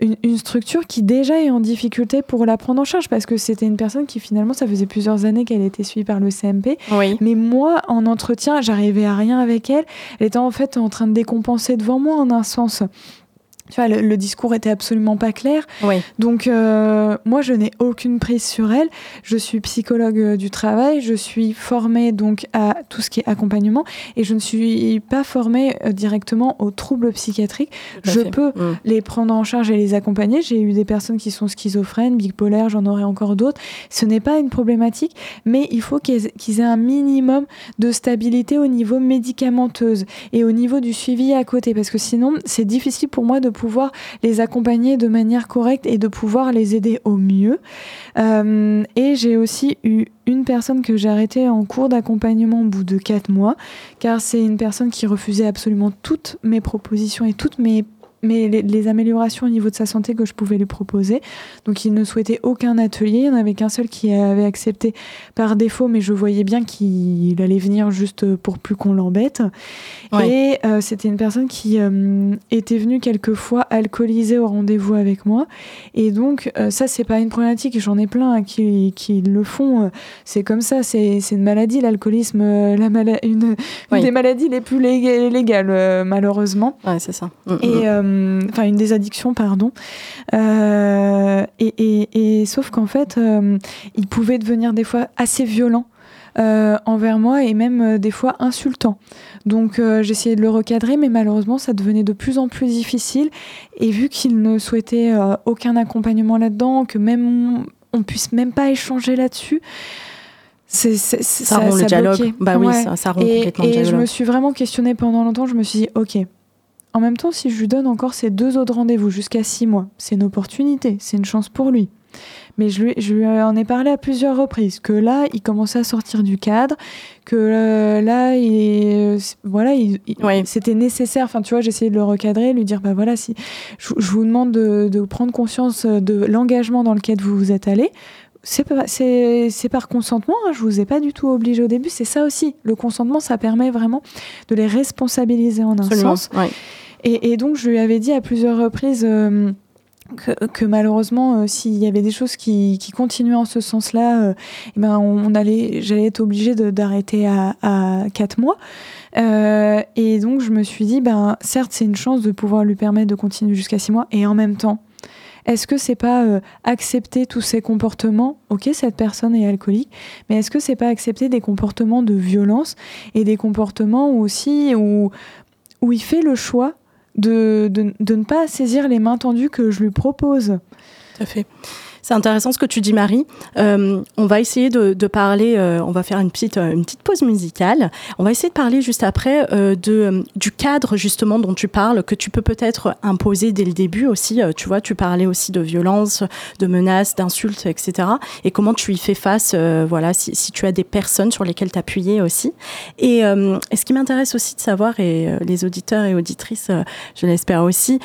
Speaker 2: une, structure qui déjà est en difficulté pour la prendre en charge parce que c'était une personne qui finalement, ça faisait plusieurs années qu'elle était suivie par le CMP. Mais moi, en entretien, j'arrivais à rien avec elle. Elle était en fait en train de décompenser devant moi en un sens. Tu vois, le, discours était absolument pas clair.
Speaker 1: Oui.
Speaker 2: Donc, euh, moi, je n'ai aucune prise sur elle. Je suis psychologue euh, du travail. Je suis formée donc à tout ce qui est accompagnement et je ne suis pas formée euh, directement aux troubles psychiatriques. Je peux mm. les prendre en charge et les accompagner. J'ai eu des personnes qui sont schizophrènes, bipolaires, j'en aurai encore d'autres. Ce n'est pas une problématique, mais il faut qu'ils aient un minimum de stabilité au niveau médicamenteuse et au niveau du suivi à côté parce que sinon, c'est difficile pour moi de pouvoir les accompagner de manière correcte et de pouvoir les aider au mieux. Euh, et j'ai aussi eu une personne que j'ai arrêtée en cours d'accompagnement au bout de quatre mois, car c'est une personne qui refusait absolument toutes mes propositions et toutes mes mais les, améliorations au niveau de sa santé que je pouvais lui proposer. Donc il ne souhaitait aucun atelier, il n'y en avait qu'un seul qui avait accepté par défaut, mais je voyais bien qu'il allait venir juste pour plus qu'on l'embête. Et euh, c'était une personne qui euh, était venue quelquefois alcoolisée au rendez-vous avec moi. Et donc euh, ça, c'est pas une problématique, j'en ai plein hein, qui, qui, le font. C'est comme ça, c'est une maladie, l'alcoolisme, la une, des maladies les plus légales, malheureusement.
Speaker 1: Ouais, c'est ça.
Speaker 2: Mm, et mm. Euh, enfin une des addictions, pardon. Euh, et, sauf qu'en fait, euh, il pouvait devenir des fois assez violent. envers moi et même des fois insultant. Donc j'essayais de le recadrer, mais malheureusement ça devenait de plus en plus difficile. Et vu qu'il ne souhaitait aucun accompagnement là-dedans, que même on puisse même pas échanger là-dessus,
Speaker 1: c'est, ça, rompt le dialogue. Bah oui, ça, rompt
Speaker 2: et,
Speaker 1: complètement le dialogue.
Speaker 2: Et je me suis vraiment questionnée pendant longtemps. Je me suis dit, ok, en même temps, si je lui donne encore ces deux autres rendez-vous jusqu'à six mois, c'est une opportunité, c'est une chance pour lui. Mais je lui, en ai parlé à plusieurs reprises, que là, il commençait à sortir du cadre, que euh, là, il, voilà, c'était nécessaire. Enfin, tu vois, j'essayais de le recadrer, lui dire, bah voilà, si je, vous demande de, prendre conscience de l'engagement dans lequel vous vous êtes allé, c'est par consentement, hein, je vous ai pas du tout obligé au début, c'est ça aussi. Le consentement, ça permet vraiment de les responsabiliser en un sens. Et, donc, je lui avais dit à plusieurs reprises euh, que, malheureusement, euh, s'il y avait des choses qui, continuaient en ce sens-là, euh, eh ben on, allait, j'allais être obligée d'arrêter à, à 4 mois. et donc, je me suis dit, ben, certes, c'est une chance de pouvoir lui permettre de continuer jusqu'à 6 mois, et en même temps, est-ce que c'est pas accepter tous ces comportements? Ok, cette personne est alcoolique, mais est-ce que c'est pas accepter des comportements de violence et des comportements aussi où, où il fait le choix de, de, ne pas saisir les mains tendues que je lui propose.
Speaker 1: Tout à fait. C'est intéressant ce que tu dis, Marie. Euh, on va essayer de, parler, euh, on va faire une petite, euh, une petite pause musicale. On va essayer de parler juste après de, du cadre justement dont tu parles, que tu peux peut-être imposer dès le début aussi. tu vois, tu parlais aussi de violence, de menaces, d'insultes, etc. Et comment tu y fais face, voilà, si, tu as des personnes sur lesquelles t'appuyer aussi. Et, et, ce qui m'intéresse aussi de savoir, et les auditeurs et auditrices, je l'espère aussi,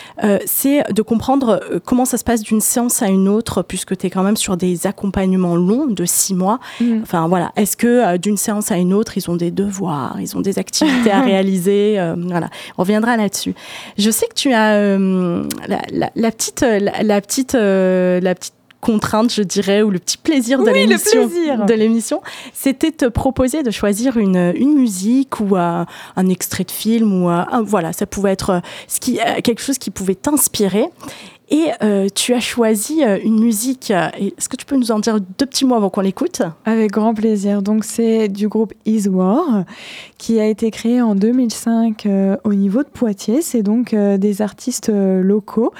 Speaker 1: c'est de comprendre comment ça se passe d'une séance à une autre, puisque que tu es quand même sur des accompagnements longs de six mois. Mm. Enfin voilà, est-ce que euh, d'une séance à une autre, ils ont des devoirs, ils ont des activités à *laughs* réaliser euh, Voilà, on reviendra là-dessus. Je sais que tu as euh, la, petite, la, petite, la petite contrainte, je dirais, ou le petit plaisir de l'émission, de l'émission, c'était te proposer de choisir une, une musique ou un extrait de film ou un, voilà, ça pouvait être ce qui, quelque chose qui pouvait t'inspirer. Et euh, tu as choisi euh, une musique. Euh, est-ce que tu peux nous en dire deux petits mots avant qu'on l'écoute?
Speaker 2: Avec grand plaisir. Donc c'est du groupe Is War qui a été créé en 2005 au niveau de Poitiers. C'est donc des artistes locaux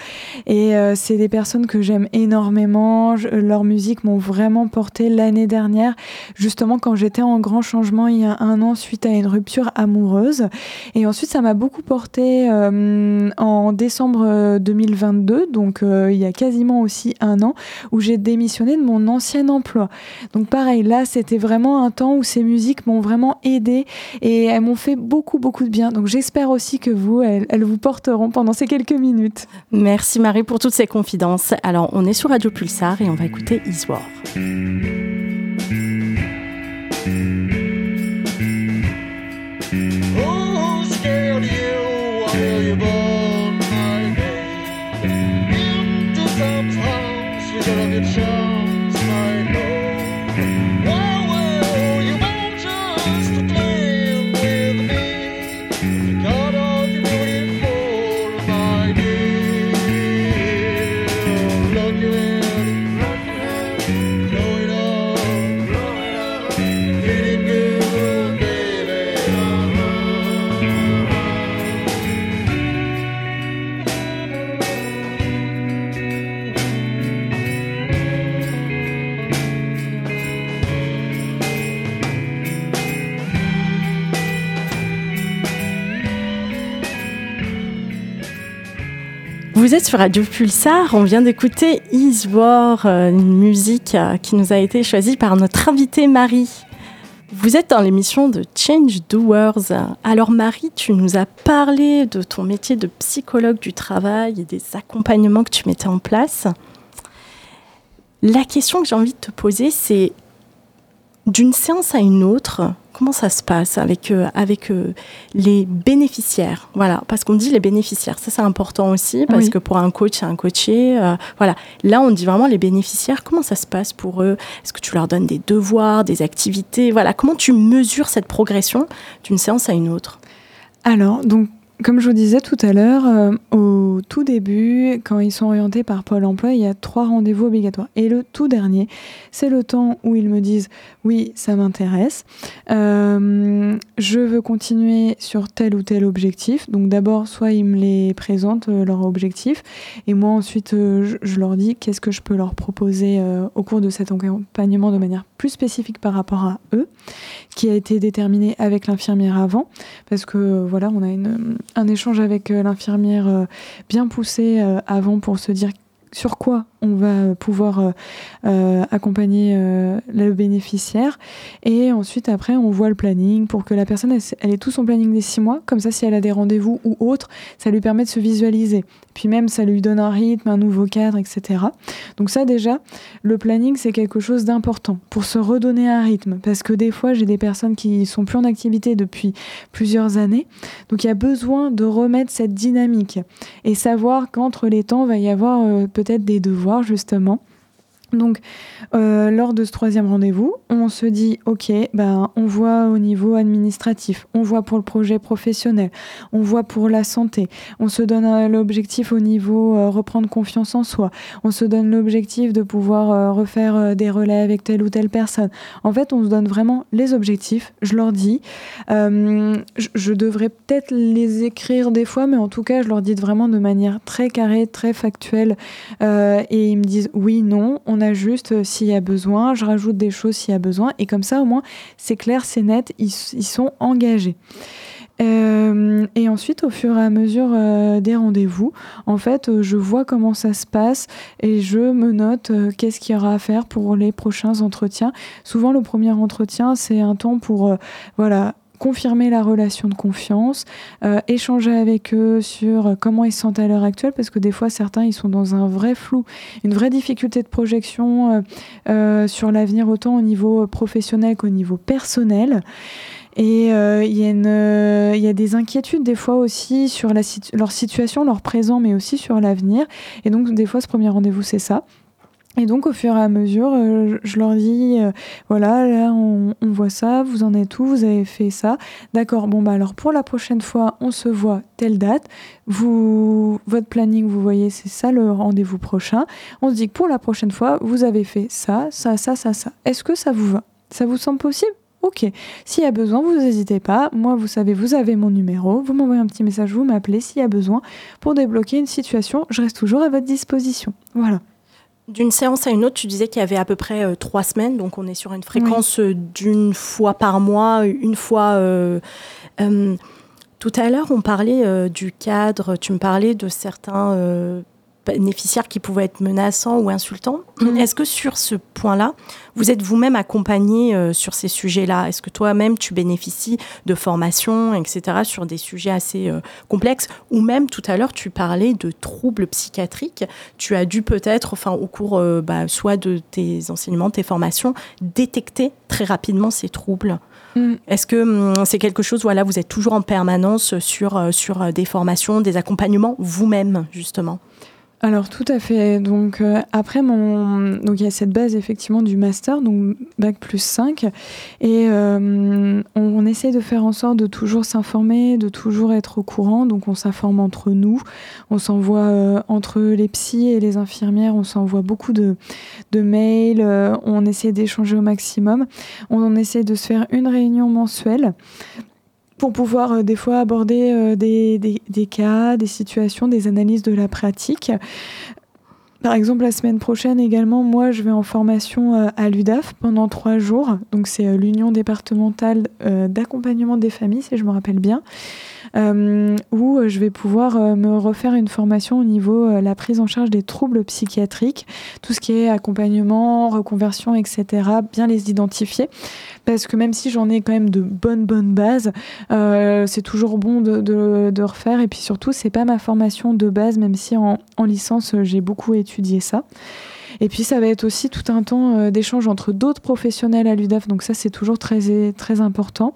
Speaker 2: et c'est des personnes que j'aime énormément. leurs musiques m'ont vraiment porté l'année dernière, justement quand j'étais en grand changement il y a un an suite à une rupture amoureuse. Et ensuite ça m'a beaucoup porté en décembre 2022 donc donc euh, il y a quasiment aussi un an, où j'ai démissionné de mon ancien emploi. Donc pareil, là, c'était vraiment un temps où ces musiques m'ont vraiment aidé et elles m'ont fait beaucoup, beaucoup de bien. Donc j'espère aussi que vous, elles, vous porteront pendant ces quelques minutes.
Speaker 1: Merci Marie pour toutes ces confidences. Alors on est sur Radio Pulsar et on va écouter Iswar. Oh, scared you, are you? future. Vous êtes sur Radio Pulsar, on vient d'écouter Is War, euh, une musique euh, qui nous a été choisie par notre invitée Marie. Vous êtes dans l'émission de Change Doers. Alors Marie, tu nous as parlé de ton métier de psychologue du travail et des accompagnements que tu mettais en place. La question que j'ai envie de te poser, c'est d'une séance à une autre, comment ça se passe avec, euh, avec euh, les bénéficiaires? Voilà, parce qu'on dit les bénéficiaires, ça c'est important aussi, parce que pour un coach, c'est un coaché. Euh, voilà, là on dit vraiment les bénéficiaires, comment ça se passe pour eux? Est-ce que tu leur donnes des devoirs, des activités? Voilà, comment tu mesures cette progression d'une séance à une autre?
Speaker 2: Alors, donc comme je vous disais tout à l'heure, euh, au tout début, quand ils sont orientés par Pôle emploi, il y a trois rendez-vous obligatoires. Et le tout dernier, c'est le temps où ils me disent oui, ça m'intéresse, euh, je veux continuer sur tel ou tel objectif. Donc d'abord, soit ils me les présentent, euh, leur objectif, et moi ensuite, je, je, leur dis qu'est-ce que je peux leur proposer au cours de cet accompagnement de manière plus spécifique par rapport à eux, qui a été déterminé avec l'infirmière avant, parce que voilà, on a une un échange avec euh, l'infirmière euh, bien poussé euh, avant pour se dire sur quoi on va pouvoir euh, euh, accompagner euh, le bénéficiaire. Et ensuite, après, on voit le planning pour que la personne, elle, ait tout son planning des six mois. Comme ça, si elle a des rendez-vous ou autres, ça lui permet de se visualiser. Puis même, ça lui donne un rythme, un nouveau cadre, etc. Donc ça, déjà, le planning, c'est quelque chose d'important pour se redonner un rythme. Parce que des fois, j'ai des personnes qui sont plus en activité depuis plusieurs années. Donc il y a besoin de remettre cette dynamique et savoir qu'entre les temps, va y avoir peut-être des devoirs justement. Donc, euh, lors de ce troisième rendez-vous, on se dit, OK, ben, on voit au niveau administratif, on voit pour le projet professionnel, on voit pour la santé, on se donne euh, l'objectif au niveau euh, reprendre confiance en soi, on se donne l'objectif de pouvoir refaire des relais avec telle ou telle personne. En fait, on se donne vraiment les objectifs, je leur dis, je, devrais peut-être les écrire des fois, mais en tout cas, je leur dis vraiment de manière très carrée, très factuelle, et ils me disent oui, non, on a juste euh, s'il y a besoin, je rajoute des choses s'il y a besoin, et comme ça au moins c'est clair, c'est net, ils, sont engagés. Euh, et ensuite, au fur et à mesure euh, des rendez-vous, en fait, je vois comment ça se passe et je me note qu'est-ce qu'il y aura à faire pour les prochains entretiens. Souvent, le premier entretien, c'est un temps pour voilà confirmer la relation de confiance, euh, échanger avec eux sur comment ils se sentent à l'heure actuelle, parce que des fois, certains, ils sont dans un vrai flou, une vraie difficulté de projection euh, euh, sur l'avenir, autant au niveau professionnel qu'au niveau personnel. Et il y, a des inquiétudes des fois aussi sur leur situation, leur présent, mais aussi sur l'avenir. Et donc, des fois, ce premier rendez-vous, c'est ça. Et donc, au fur et à mesure, euh, je leur dis, euh, voilà, là, on, voit ça, vous en êtes où, vous avez fait ça. D'accord, bon, bah alors pour la prochaine fois, on se voit telle date. Vous, votre planning, vous voyez, c'est ça le rendez-vous prochain. On se dit que pour la prochaine fois, vous avez fait ça, ça, ça, ça, ça. Est-ce que ça vous va? Ça vous semble possible? Ok. S'il y a besoin, vous n'hésitez pas. Moi, vous savez, vous avez mon numéro. Vous m'envoyez un petit message, vous m'appelez s'il y a besoin pour débloquer une situation. Je reste toujours à votre disposition. Voilà.
Speaker 1: D'une séance à une autre, tu disais qu'il y avait à peu près euh, trois semaines, donc on est sur une fréquence euh, d'une fois par mois, une fois. Euh, tout à l'heure, on parlait du cadre, tu me parlais de certains bénéficiaires qui pouvaient être menaçants ou insultants. Mhm. Est-ce que sur ce point-là, vous êtes vous-même accompagné euh, sur ces sujets-là? Est-ce que toi-même, tu bénéficies de formations, etc., sur des sujets assez euh, complexes? Ou même, tout à l'heure, tu parlais de troubles psychiatriques. Tu as dû peut-être, enfin, au cours euh, bah, soit de tes enseignements, tes formations, détecter très rapidement ces troubles. Mm. Est-ce que hum, c'est quelque chose, voilà, vous êtes toujours en permanence sur, sur des formations, des accompagnements vous-même, justement?
Speaker 2: Alors tout à fait. Donc euh, après mon donc il y a cette base effectivement du master donc bac plus 5 et euh, on, essaie de faire en sorte de toujours s'informer, de toujours être au courant. Donc on s'informe entre nous, on s'envoie euh, entre les psys et les infirmières, on s'envoie beaucoup de, de mails, on essaie d'échanger au maximum. On essaie de se faire une réunion mensuelle pour pouvoir euh, des fois aborder euh, des, cas, des situations, des analyses de la pratique. Par exemple, la semaine prochaine également, moi, je vais en formation euh, à l'UDAF pendant trois jours. Donc, c'est l'Union départementale d'accompagnement des familles, si je me rappelle bien. Où je vais pouvoir me refaire une formation au niveau la prise en charge des troubles psychiatriques, tout ce qui est accompagnement, reconversion, etc. Bien les identifier parce que même si j'en ai quand même de bonnes bonnes bases, euh, c'est toujours bon de, de, refaire. Et puis surtout, c'est pas ma formation de base, même si en, en licence j'ai beaucoup étudié ça. Et puis ça va être aussi tout un temps euh, d'échange entre d'autres professionnels à l'UDAF, donc ça c'est toujours très très important.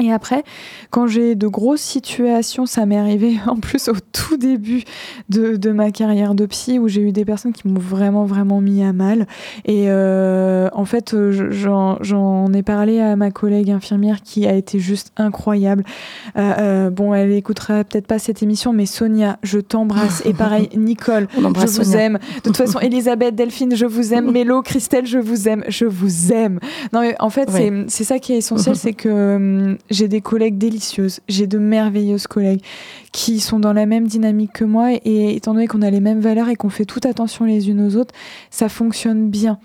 Speaker 2: Et après, quand j'ai de grosses situations, ça m'est arrivé *laughs* en plus au tout début de, de ma carrière de psy, où j'ai eu des personnes qui m'ont vraiment, vraiment mis à mal. Et euh, en fait, j'en ai parlé à ma collègue infirmière qui a été juste incroyable. Euh, euh, bon, elle écoutera peut-être pas cette émission, mais Sonia, je t'embrasse. Et pareil, *laughs* Nicole, je vous aime. De toute façon, Elisabeth, Delphine, je vous aime. Mélo, Christelle, je vous aime. Je vous aime. Non, mais en fait, c'est ça qui est essentiel, *laughs* c'est que hum, j'ai des collègues délicieuses, j'ai de merveilleuses collègues qui sont dans la même dynamique que moi et étant donné qu'on a les mêmes valeurs et qu'on fait toute attention les unes aux autres, ça fonctionne bien.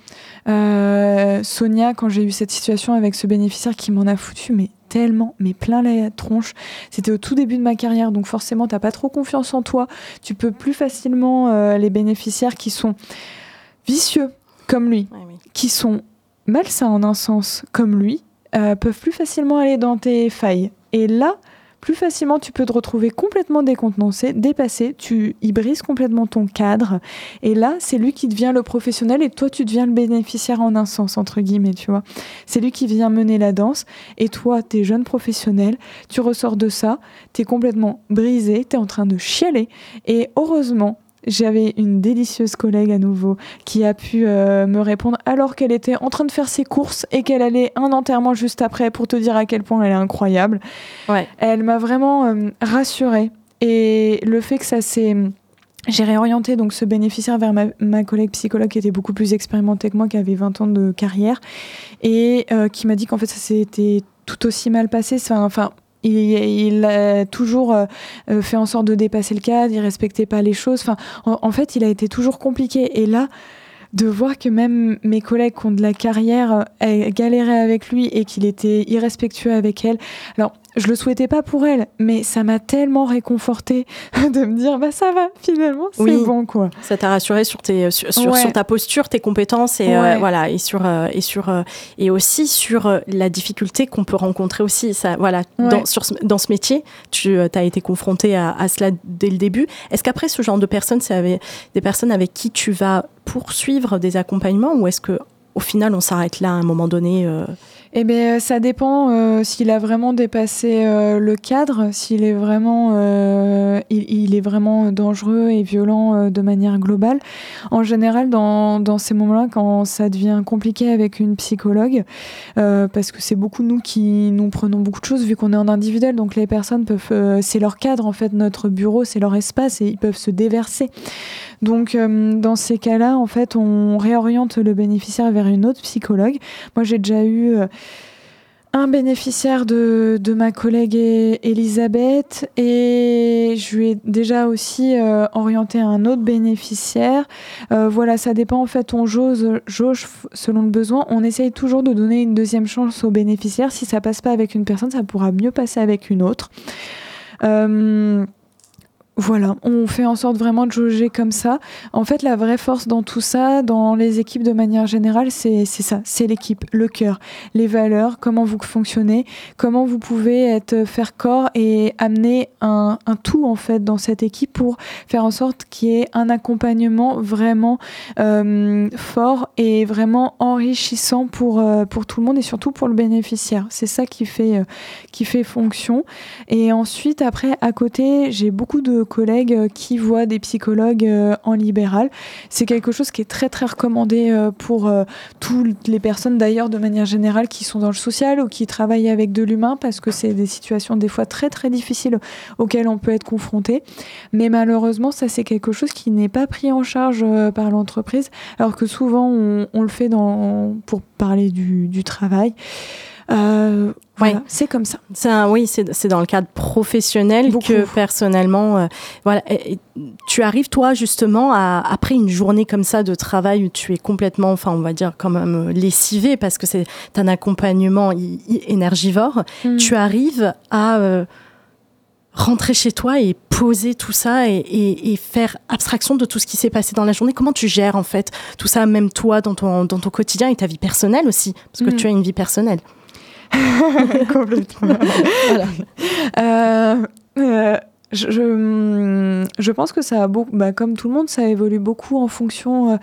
Speaker 2: Euh, Sonia, quand j'ai eu cette situation avec ce bénéficiaire qui m'en a foutu, mais tellement, mais plein la tronche. C'était au tout début de ma carrière, donc forcément, t'as pas trop confiance en toi. Tu peux plus facilement euh, les bénéficiaires qui sont vicieux comme lui, qui sont malsains en un sens comme lui, euh, peuvent plus facilement aller dans tes failles. Et là, plus facilement tu peux te retrouver complètement décontenancé, dépassé, tu y brises complètement ton cadre. Et là, c'est lui qui devient le professionnel et toi, tu deviens le bénéficiaire en un sens, entre guillemets, tu vois. C'est lui qui vient mener la danse et toi, tu es jeune professionnel, tu ressors de ça, tu es complètement brisé, tu es en train de chialer. Et heureusement, j'avais une délicieuse collègue à nouveau qui a pu euh, me répondre alors qu'elle était en train de faire ses courses et qu'elle allait un enterrement juste après pour te dire à quel point elle est incroyable. Ouais. Elle m'a vraiment euh, rassurée. Et le fait que ça s'est j'ai réorienté donc ce bénéficiaire vers ma, collègue psychologue qui était beaucoup plus expérimentée que moi, qui avait 20 ans de carrière, et euh, qui m'a dit qu'en fait ça s'était tout aussi mal passé. Enfin, il, a toujours euh, euh, fait en sorte de dépasser le cadre, il respectait pas les choses. Enfin, en, fait, il a été toujours compliqué. Et là, de voir que même mes collègues qui ont de la carrière euh, galéraient avec lui et qu'il était irrespectueux avec elle. Alors, je le souhaitais pas pour elle, mais ça m'a tellement réconforté *laughs* de me dire bah ça va finalement c'est bon quoi.
Speaker 1: Ça t'a rassuré sur tes sur, sur, ta posture, tes compétences et euh, voilà et sur euh, et sur euh, et aussi sur la difficulté qu'on peut rencontrer aussi. Ça voilà dans sur dans ce métier tu as été confronté à, à, cela dès le début. Est-ce qu'après ce genre de personnes c'est des personnes avec qui tu vas poursuivre des accompagnements ou est-ce que au final on s'arrête là à un moment donné
Speaker 2: eh bien, ça dépend euh, s'il a vraiment dépassé euh, le cadre, s'il est vraiment, euh, il, est vraiment dangereux et violent de manière globale. En général, dans, dans ces moments-là, quand ça devient compliqué avec une psychologue, parce que c'est beaucoup nous qui nous prenons beaucoup de choses vu qu'on est en individuel, donc les personnes peuvent, c'est leur cadre en fait, notre bureau, c'est leur espace et ils peuvent se déverser. Donc, dans ces cas-là, en fait, on réoriente le bénéficiaire vers une autre psychologue. Moi, j'ai déjà eu un bénéficiaire de, ma collègue Elisabeth et je lui ai déjà aussi euh, orienté un autre bénéficiaire. Euh, voilà, ça dépend en fait, on jauge, selon le besoin. On essaye toujours de donner une deuxième chance aux bénéficiaires. Si ça passe pas avec une personne, ça pourra mieux passer avec une autre. Euh, voilà, on fait en sorte vraiment de jauger comme ça. En fait, la vraie force dans tout ça, dans les équipes de manière générale, c'est ça, c'est l'équipe, le cœur, les valeurs, comment vous fonctionnez, comment vous pouvez être faire corps et amener un, un tout en fait dans cette équipe pour faire en sorte qu'il y ait un accompagnement vraiment euh, fort et vraiment enrichissant pour euh, pour tout le monde et surtout pour le bénéficiaire. C'est ça qui fait euh, qui fait fonction. Et ensuite, après, à côté, j'ai beaucoup de collègues euh, qui voient des psychologues euh, en libéral. C'est quelque chose qui est très très recommandé euh, pour toutes les personnes d'ailleurs de manière générale qui sont dans le social ou qui travaillent avec de l'humain parce que c'est des situations des fois très très difficiles auxquelles on peut être confronté. Mais malheureusement, ça c'est quelque chose qui n'est pas pris en charge par l'entreprise alors que souvent on, le fait pour parler du travail. Euh, voilà, c'est comme ça.
Speaker 1: Un, oui, c'est dans le cadre professionnel que personnellement, euh, voilà, tu arrives toi justement à, après une journée comme ça de travail où tu es complètement, enfin on va dire quand même lessivé parce que c'est un accompagnement énergivore, hmm. tu arrives à euh, rentrer chez toi et poser tout ça et, faire abstraction de tout ce qui s'est passé dans la journée Comment tu gères en fait tout ça, même toi, dans ton, dans ton quotidien et ta vie personnelle aussi Parce que mm. tu as une vie personnelle? *laughs*
Speaker 2: Complètement. voilà. Euh, euh, je, je, pense que ça a beaucoup, bah, comme tout le monde, ça évolue beaucoup en fonction euh,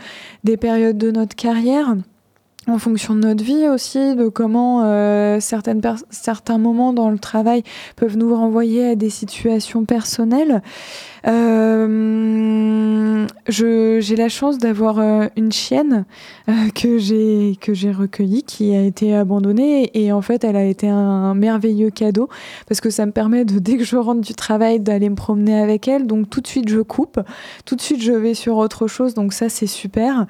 Speaker 2: des périodes de notre carrière en fonction de notre vie aussi, de comment euh, certaines certains moments dans le travail peuvent nous renvoyer à des situations personnelles. Euh, j'ai la chance d'avoir euh, une chienne euh, que j'ai que j'ai recueillie, qui a été abandonnée et en fait elle a été un merveilleux cadeau parce que ça me permet de *laughs* dès que je rentre du travail d'aller me promener avec elle. Donc tout de suite je coupe, tout de suite je vais sur autre chose. Donc ça c'est super.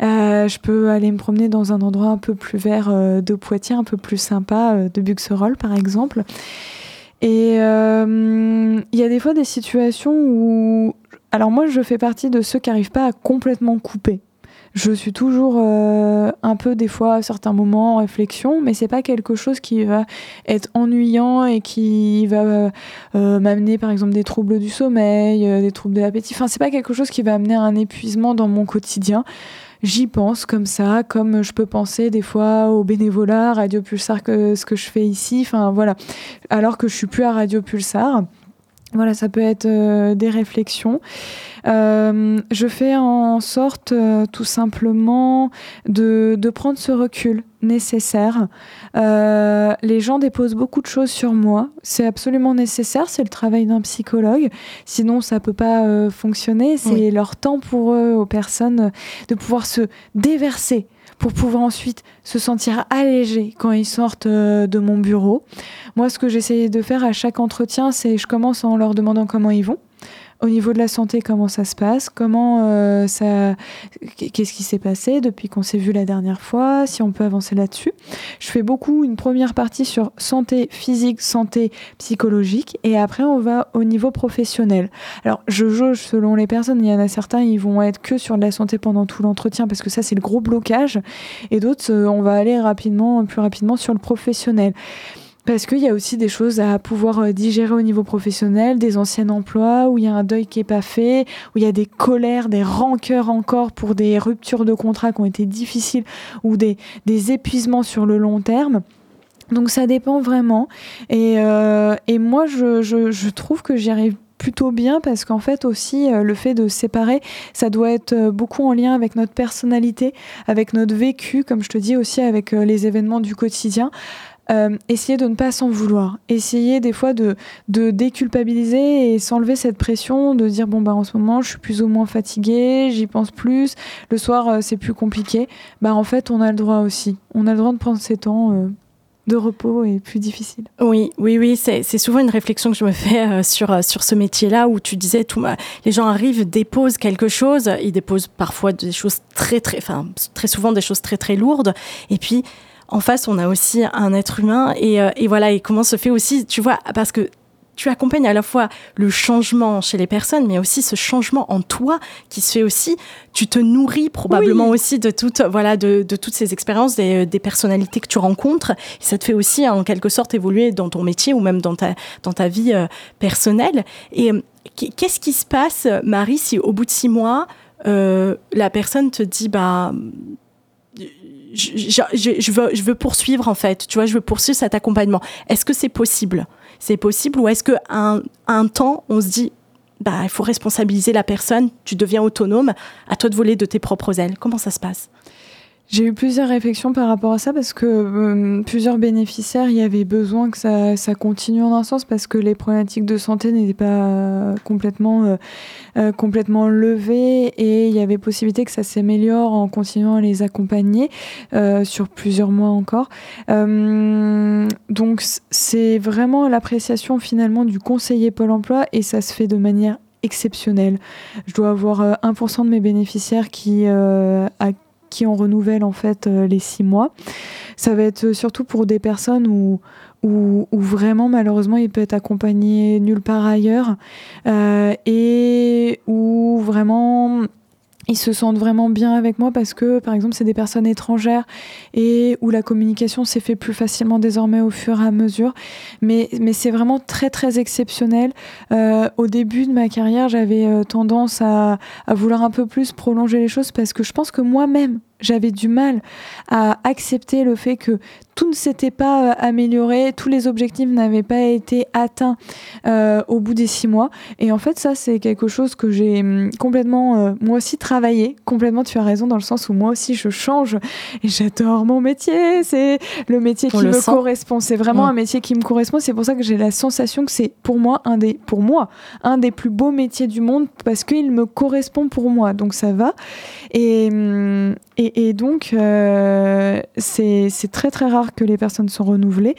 Speaker 2: je peux aller me promener dans un endroit un peu plus vert de Poitiers, un peu plus sympa de Buxerolles par exemple. Et euh, il y a des fois des situations où... Alors moi, je fais partie de ceux qui n'arrivent pas à complètement couper. Je suis toujours euh, un peu des fois à certains moments en réflexion, mais c'est pas quelque chose qui va être ennuyant et qui va euh, m'amener par exemple des troubles du sommeil, des troubles de l'appétit. Enfin, c'est pas quelque chose qui va amener un épuisement dans mon quotidien j'y pense comme ça, comme je peux penser des fois au bénévolat, Radio Pulsar, ce que je fais ici, enfin voilà. Alors que je suis plus à Radio Pulsar. Voilà, ça peut être euh, des réflexions. Euh, je fais en sorte euh, tout simplement de, de, prendre ce recul nécessaire. les gens déposent beaucoup de choses sur moi. C'est absolument nécessaire, c'est le travail d'un psychologue. Sinon, ça peut pas fonctionner. C'est leur temps pour eux, aux personnes, de pouvoir se déverser pour pouvoir ensuite se sentir allégé quand ils sortent euh, de mon bureau. Moi, ce que j'essayais de faire à chaque entretien, c'est je commence en leur demandant comment ils vont. Au niveau de la santé, comment ça se passe Comment euh, ça Qu'est-ce qui s'est passé depuis qu'on s'est vu la dernière fois Si on peut avancer là-dessus. Je fais beaucoup une première partie sur santé physique, santé psychologique, et après on va au niveau professionnel. Alors je jauge selon les personnes. Il y en a certains, ils vont être que sur de la santé pendant tout l'entretien parce que ça c'est le gros blocage, et d'autres, euh, on va aller rapidement, plus rapidement sur le professionnel. Parce qu'il y a aussi des choses à pouvoir euh, digérer au niveau professionnel, des anciens emplois où il y a un deuil qui n'est pas fait, où il y a des colères, des rancœurs encore pour des ruptures de contrats qui ont été difficiles ou des, épuisements sur le long terme. Donc ça dépend vraiment. Et, euh, moi, je, je, je trouve que j'y arrive plutôt bien parce qu'en fait aussi euh, le fait de séparer ça doit être beaucoup en lien avec notre personnalité avec notre vécu comme je te dis aussi avec les événements du quotidien euh, essayer de ne pas s'en vouloir, essayer des fois de, déculpabiliser et s'enlever cette pression de dire bon bah en ce moment je suis plus ou moins fatiguée, j'y pense plus, le soir euh, c'est plus compliqué. Bah en fait on a le droit aussi, on a le droit de prendre ces temps. Euh, de repos et plus difficile.
Speaker 1: Oui, oui, oui, c'est souvent une réflexion que je me fais sur, sur ce métier-là où tu disais, tout, les gens arrivent, déposent quelque chose, ils déposent parfois des choses très, très, enfin, très souvent des choses très, très lourdes, et puis en face, on a aussi un être humain. Euh, et, voilà, et comment se fait aussi, tu vois, parce que tu accompagnes à la fois le changement chez les personnes, mais aussi ce changement en toi qui se fait aussi. Tu te nourris probablement aussi de toutes, voilà, de, toutes ces expériences, des, personnalités que tu rencontres. Et ça te fait aussi, en quelque sorte, évoluer dans ton métier ou même dans ta, dans ta vie euh, personnelle. Et euh, qu'est-ce qui se passe, Marie, si au bout de six mois, la personne te dit, bah, je, veux, poursuivre en fait, tu vois, je veux poursuivre cet accompagnement. Est-ce que c'est possible? C'est possible ou est-ce qu'à un, un temps, on se dit, bah, il faut responsabiliser la personne, tu deviens autonome, à toi de voler de tes propres ailes. Comment ça se passe?
Speaker 2: J'ai eu plusieurs réflexions par rapport à ça parce que euh, plusieurs bénéficiaires y avaient besoin que ça, continue en un sens parce que les problématiques de santé n'étaient pas complètement, euh, complètement levées et il y avait possibilité que ça s'améliore en continuant à les accompagner euh, sur plusieurs mois encore. donc c'est vraiment l'appréciation finalement du conseiller Pôle Emploi et ça se fait de manière exceptionnelle. Je dois avoir 1% de mes bénéficiaires qui, euh, qui on renouvelle en fait euh, les six mois. Ça va être surtout pour des personnes où, où, vraiment malheureusement il peut être accompagné nulle part ailleurs euh, et où vraiment ils se sentent vraiment bien avec moi parce que, par exemple, c'est des personnes étrangères et où la communication s'est fait plus facilement désormais au fur et à mesure. Mais, mais c'est vraiment très, très exceptionnel. Euh, au début de ma carrière, j'avais euh, tendance à, à vouloir un peu plus prolonger les choses parce que je pense que moi-même, j'avais du mal à accepter le fait que tout ne s'était pas euh, amélioré, tous les objectifs n'avaient pas été atteints euh, au bout des six mois. Et en fait, ça, c'est quelque chose que j'ai hum, complètement, euh, moi aussi, travaillé. Complètement, tu as raison, dans le sens où moi aussi, je change et j'adore mon métier. C'est le métier qui me correspond. C'est vraiment un métier qui me correspond. C'est pour ça que j'ai la sensation que c'est pour moi un des, pour moi, un des plus beaux métiers du monde parce qu'il me correspond pour moi. Donc ça va. Et, hum, et, donc, c'est très très rare que les personnes sont renouvelées.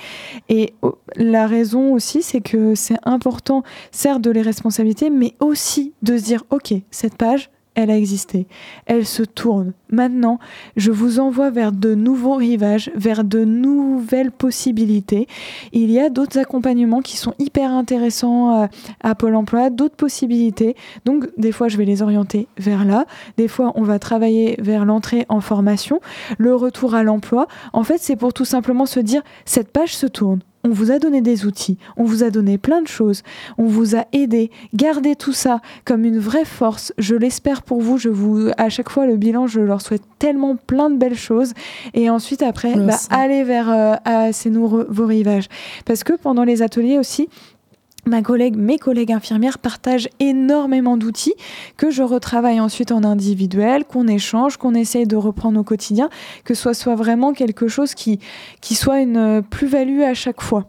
Speaker 2: Et oh, la raison aussi, c'est que c'est important, certes, de les responsabiliser, mais aussi de se dire, OK, cette page, elle a existé, elle se tourne. Maintenant, je vous envoie vers de nouveaux rivages, vers de nouvelles possibilités. Il y a d'autres accompagnements qui sont hyper intéressants euh, à, Pôle Emploi, d'autres possibilités. Donc, des fois, je vais les orienter vers là. Des fois, on va travailler vers l'entrée en formation, le retour à l'emploi. En fait, c'est pour tout simplement se dire, cette page se tourne on vous a donné des outils, on vous a donné plein de choses, on vous a aidé. Gardez tout ça comme une vraie force. Je l'espère pour vous. Je vous, à chaque fois, le bilan, je leur souhaite tellement plein de belles choses. Et ensuite, après, bah, allez vers euh, ces nouveaux rivages. Parce que pendant les ateliers aussi, ma collègue, mes collègues infirmières partagent énormément d'outils que je retravaille ensuite en individuel, qu'on échange, qu'on essaye de reprendre au quotidien, que ce soit vraiment quelque chose qui, qui soit une plus-value à chaque fois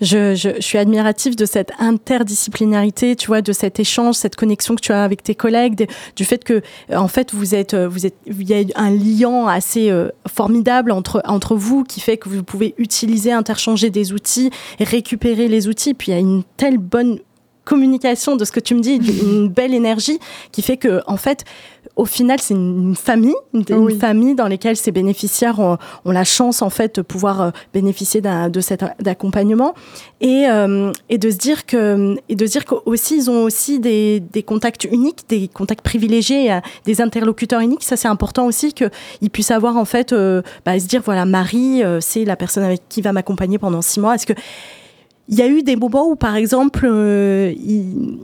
Speaker 1: je, je, je, suis admirative de cette interdisciplinarité, tu vois, de cet échange, cette connexion que tu as avec tes collègues, du fait que, euh, en fait, vous êtes, euh, vous êtes, il y a un lien assez euh, formidable entre entre vous qui fait que vous pouvez utiliser, interchanger des outils, récupérer les outils. Puis il y a une telle bonne communication de ce que tu me dis, une belle énergie qui fait que, en fait, au final, c'est une famille, une, famille dans laquelle ces bénéficiaires ont, la chance en fait de pouvoir euh, bénéficier de cet accompagnement et, euh, et de se dire que et de se dire qu'aussi ils ont aussi des, des, contacts uniques, des contacts privilégiés, euh, des interlocuteurs uniques. Ça c'est important aussi qu'ils puissent avoir en fait, bah, se dire voilà Marie, c'est la personne avec qui va m'accompagner pendant six mois. Est-ce que il y a eu des moments où, par exemple, euh, il,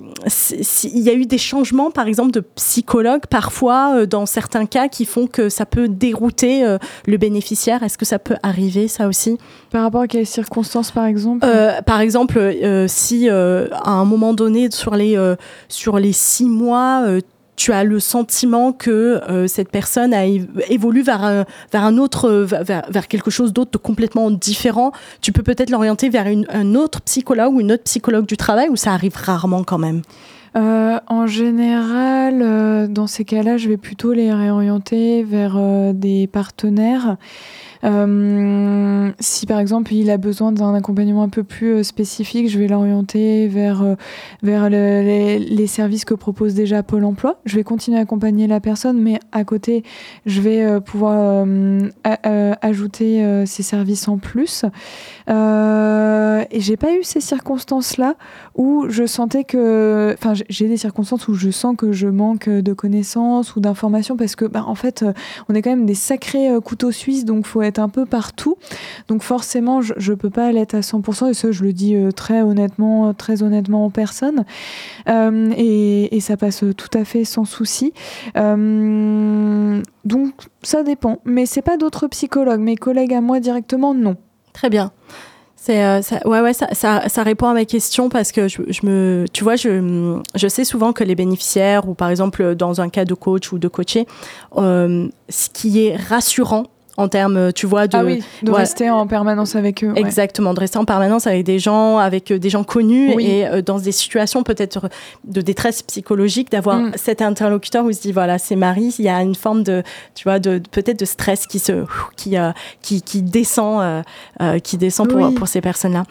Speaker 1: y a eu des changements, par exemple, de psychologue, parfois, euh, dans certains cas, qui font que ça peut dérouter euh, le bénéficiaire. Est-ce que ça peut arriver, ça aussi?
Speaker 2: Par rapport à quelles circonstances, par exemple?
Speaker 1: Par exemple, si à un moment donné, sur les, sur les six mois, tu as le sentiment que euh, cette personne a évolue vers vers un autre, vers, vers quelque chose d'autre complètement différent, tu peux peut-être l'orienter vers un autre psychologue ou une autre psychologue du travail ou ça arrive rarement quand même?
Speaker 2: Euh, en général, euh, dans ces cas-là, je vais plutôt les réorienter vers des partenaires euh, si par exemple il a besoin d'un accompagnement un peu plus euh, spécifique, je vais l'orienter vers, euh, vers les, services que propose déjà Pôle Emploi. Je vais continuer à accompagner la personne, mais à côté, je vais pouvoir ajouter ces services en plus. et j'ai pas eu ces circonstances-là où je sentais que, enfin, j'ai des circonstances où je sens que je manque de connaissances ou d'informations parce que, bah, en fait, on est quand même des sacrés couteaux suisses, donc faut être un peu partout. Donc forcément, je ne peux pas l'être à 100%, et ça, je le dis euh, très honnêtement, très honnêtement en personne. Euh, et, ça passe tout à fait sans souci. Euh, donc ça dépend. Mais c'est pas d'autres psychologues. Mes collègues à moi directement, non.
Speaker 1: Très bien. C'est, ça, ouais, ouais, ça, répond à ma question parce que je, je, me, tu vois, je, je sais souvent que les bénéficiaires ou par exemple dans un cas de coach ou de coaché, ce qui est rassurant en termes, tu vois, de,
Speaker 2: ah oui, de rester en permanence avec eux.
Speaker 1: Exactement, de rester en permanence avec des gens, avec euh, des gens connus et euh, dans des situations peut-être de détresse psychologique, d'avoir mm. cet interlocuteur où il se dit voilà, c'est Marie, il y a une forme de, tu vois, de peut-être de stress qui se, qui, euh, qui, qui, descend, qui descend pour, pour ces personnes-là.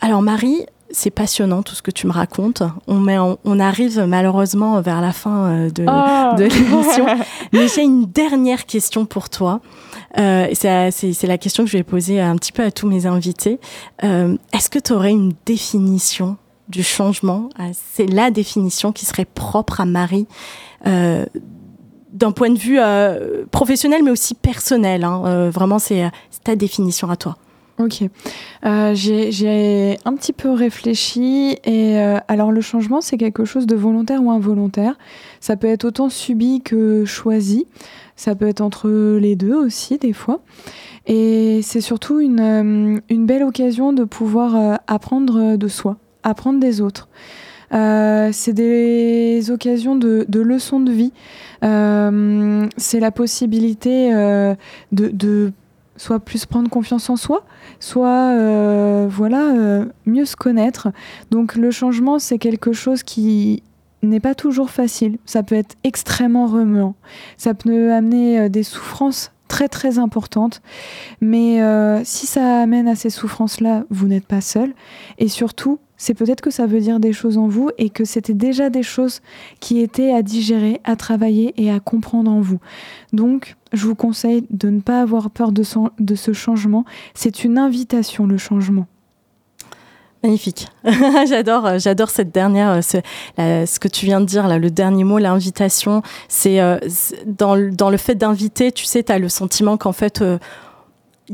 Speaker 1: alors Marie, c'est passionnant tout ce que tu me racontes. On, met on arrive malheureusement vers la fin euh, de, oh. de l'émission. *laughs* Mais j'ai une dernière question pour toi. Euh, c'est la question que je vais poser un petit peu à tous mes invités. Euh, Est-ce que tu aurais une définition du changement? C'est la définition qui serait propre à Marie d'un point de vue professionnel, mais aussi personnel. Hein. vraiment, c'est ta définition à toi.
Speaker 2: Ok. Euh, j'ai un petit peu réfléchi et euh, alors le changement c'est quelque chose de volontaire ou involontaire. Ça peut être autant subi que choisi. Ça peut être entre les deux aussi des fois. Et c'est surtout une, euh, une, belle occasion de pouvoir apprendre de soi, apprendre des autres. c'est des occasions de, de, leçons de vie. c'est la possibilité de, de soit plus prendre confiance en soi, soit euh, voilà euh, mieux se connaître. Donc le changement, c'est quelque chose qui n'est pas toujours facile. Ça peut être extrêmement remuant. Ça peut amener euh, des souffrances très très importantes. Mais si ça amène à ces souffrances-là, vous n'êtes pas seul. Et surtout, c'est peut-être que ça veut dire des choses en vous et que c'était déjà des choses qui étaient à digérer, à travailler et à comprendre en vous. Donc, je vous conseille de ne pas avoir peur de, ce changement. C'est une invitation, le changement.
Speaker 1: Magnifique. *laughs* j'adore, euh, j'adore cette dernière, euh, ce, que tu viens de dire là, le dernier mot, l'invitation. C'est euh, dans, dans, le fait d'inviter, tu sais, tu as le sentiment qu'en fait,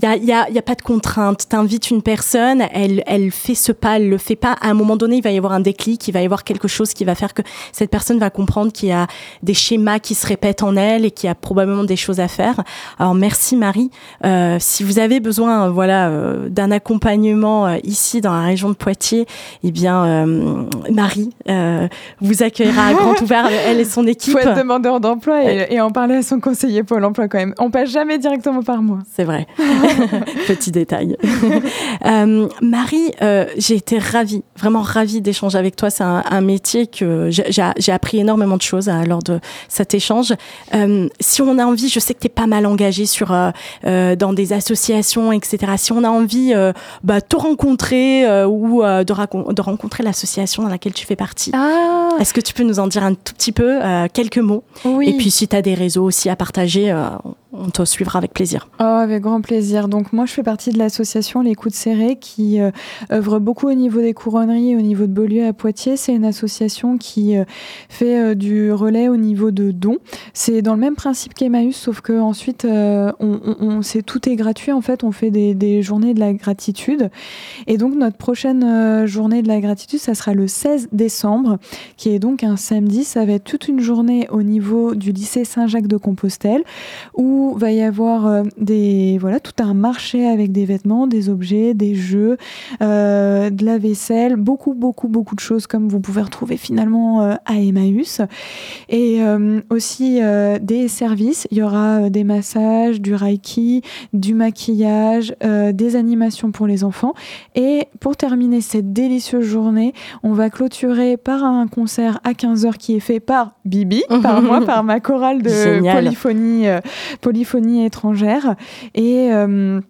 Speaker 1: il n'y a, a, a, pas de contrainte. Tu invites une personne, elle, elle fait ce pas, elle le fait pas. À un moment donné, il va y avoir un déclic, il va y avoir quelque chose qui va faire que cette personne va comprendre qu'il y a des schémas qui se répètent en elle et qu'il y a probablement des choses à faire. Alors merci Marie. Euh, si vous avez besoin, voilà, euh, d'un accompagnement euh, ici dans la région de Poitiers, eh bien euh, Marie euh, vous accueillera à grand *laughs* ouvert, elle et son équipe.
Speaker 2: Faut être demandeur d'emploi et, et, en parler à son conseiller Pôle Emploi quand même. On passe jamais directement par moi.
Speaker 1: C'est vrai. *laughs* *laughs* Petit détail. *laughs* euh, Marie, euh, j'ai été ravie, vraiment ravie d'échanger avec toi. C'est un, un, métier que j'ai appris énormément de choses hein, lors de cet échange. Euh, si on a envie, je sais que tu es pas mal engagée sur, euh, euh, dans des associations, etc. Si on a envie euh, bah, te rencontrer ou de, de, rencontrer l'association dans laquelle tu fais partie, ah. est-ce que tu peux nous en dire un tout petit peu, quelques mots?
Speaker 2: Oui.
Speaker 1: Et puis si tu as des réseaux aussi à partager, on te suivra avec plaisir.
Speaker 2: Oh, avec grand plaisir. Donc moi, je fais partie de l'association Les Coups de qui euh, œuvre beaucoup au niveau des couronneries au niveau de Beaulieu à Poitiers. C'est une association qui euh, fait euh, du relais au niveau de dons. C'est dans le même principe qu'Emmaüs, sauf que ensuite, on, tout est gratuit. En fait, on fait des, des, journées de la gratitude. Et donc notre prochaine journée de la gratitude, ça sera le 16 décembre, qui est donc un samedi. Ça va être toute une journée au niveau du lycée Saint-Jacques de Compostelle où va y avoir euh, des voilà tout un marché avec des vêtements, des objets, des jeux, euh, de la vaisselle, beaucoup beaucoup beaucoup de choses comme vous pouvez retrouver finalement euh, à Emmaüs et euh, aussi des services. Il y aura des massages, du reiki, du maquillage, des animations pour les enfants et pour terminer cette délicieuse journée, on va clôturer par un concert à 15h qui est fait par Bibi, par moi, *laughs* par ma chorale de
Speaker 1: Génial.
Speaker 2: polyphonie, polyphonie étrangère. Et euh,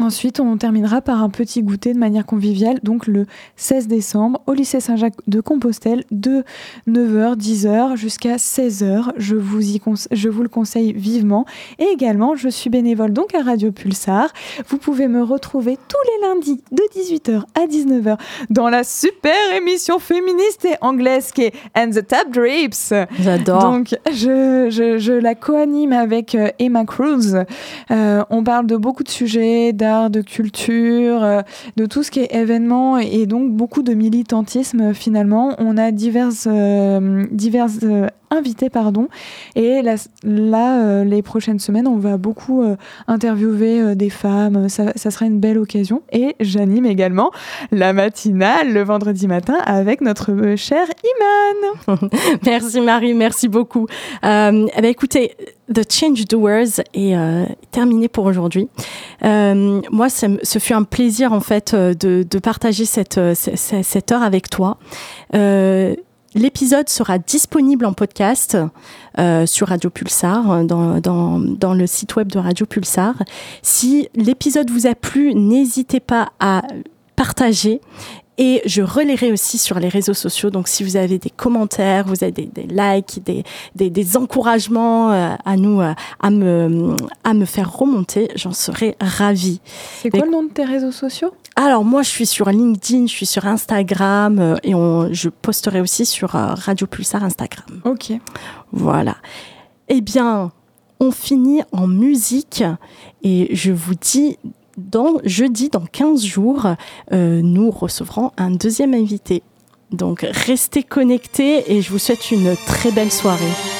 Speaker 2: Ensuite, on terminera par un petit goûter de manière conviviale, donc le 16 décembre au lycée Saint-Jacques de Compostelle de 9h, 10h jusqu'à 16h. Je vous, y je vous le conseille vivement. Et également, je suis bénévole donc à Radio Pulsar. Vous pouvez me retrouver tous les lundis de 18h à 19h dans la super émission féministe et anglaise qui est And the Tap Drips.
Speaker 1: J'adore.
Speaker 2: Donc, je, je, je la co-anime avec euh, Emma Cruz. Euh, on parle de beaucoup de sujets, de culture, euh, de tout ce qui est événement et donc beaucoup de militantisme finalement. On a diverses, euh, diverses euh, invités pardon. Et là, euh, les prochaines semaines on va beaucoup euh, interviewer euh, des femmes. Ça, sera une belle occasion. Et j'anime également la matinale le vendredi matin avec notre cher Iman. *laughs*
Speaker 1: Merci Marie. Merci beaucoup. Bien, écoutez The Change Doers est terminé pour aujourd'hui. Moi, ce fut un plaisir en fait de, partager cette, cette, heure avec toi. L'épisode sera disponible en podcast euh, sur Radio Pulsar, dans, dans, dans, le site web de Radio Pulsar. Si l'épisode vous a plu, n'hésitez pas à partager Et je relayerai aussi sur les réseaux sociaux. Donc, si vous avez des commentaires, vous avez des, likes, des, des, encouragements euh, à nous, euh, à, me, à me faire remonter, j'en serai ravie.
Speaker 2: C'est quoi le nom de tes réseaux sociaux?
Speaker 1: Alors moi, je suis sur LinkedIn, je suis sur Instagram euh, et on, je posterai aussi sur Radio Pulsar Instagram.
Speaker 2: Ok.
Speaker 1: Voilà. Eh bien, on finit en musique et je vous dis dans jeudi, dans 15 jours, euh, nous recevrons un deuxième invité. Donc restez connectés et je vous souhaite une très belle soirée.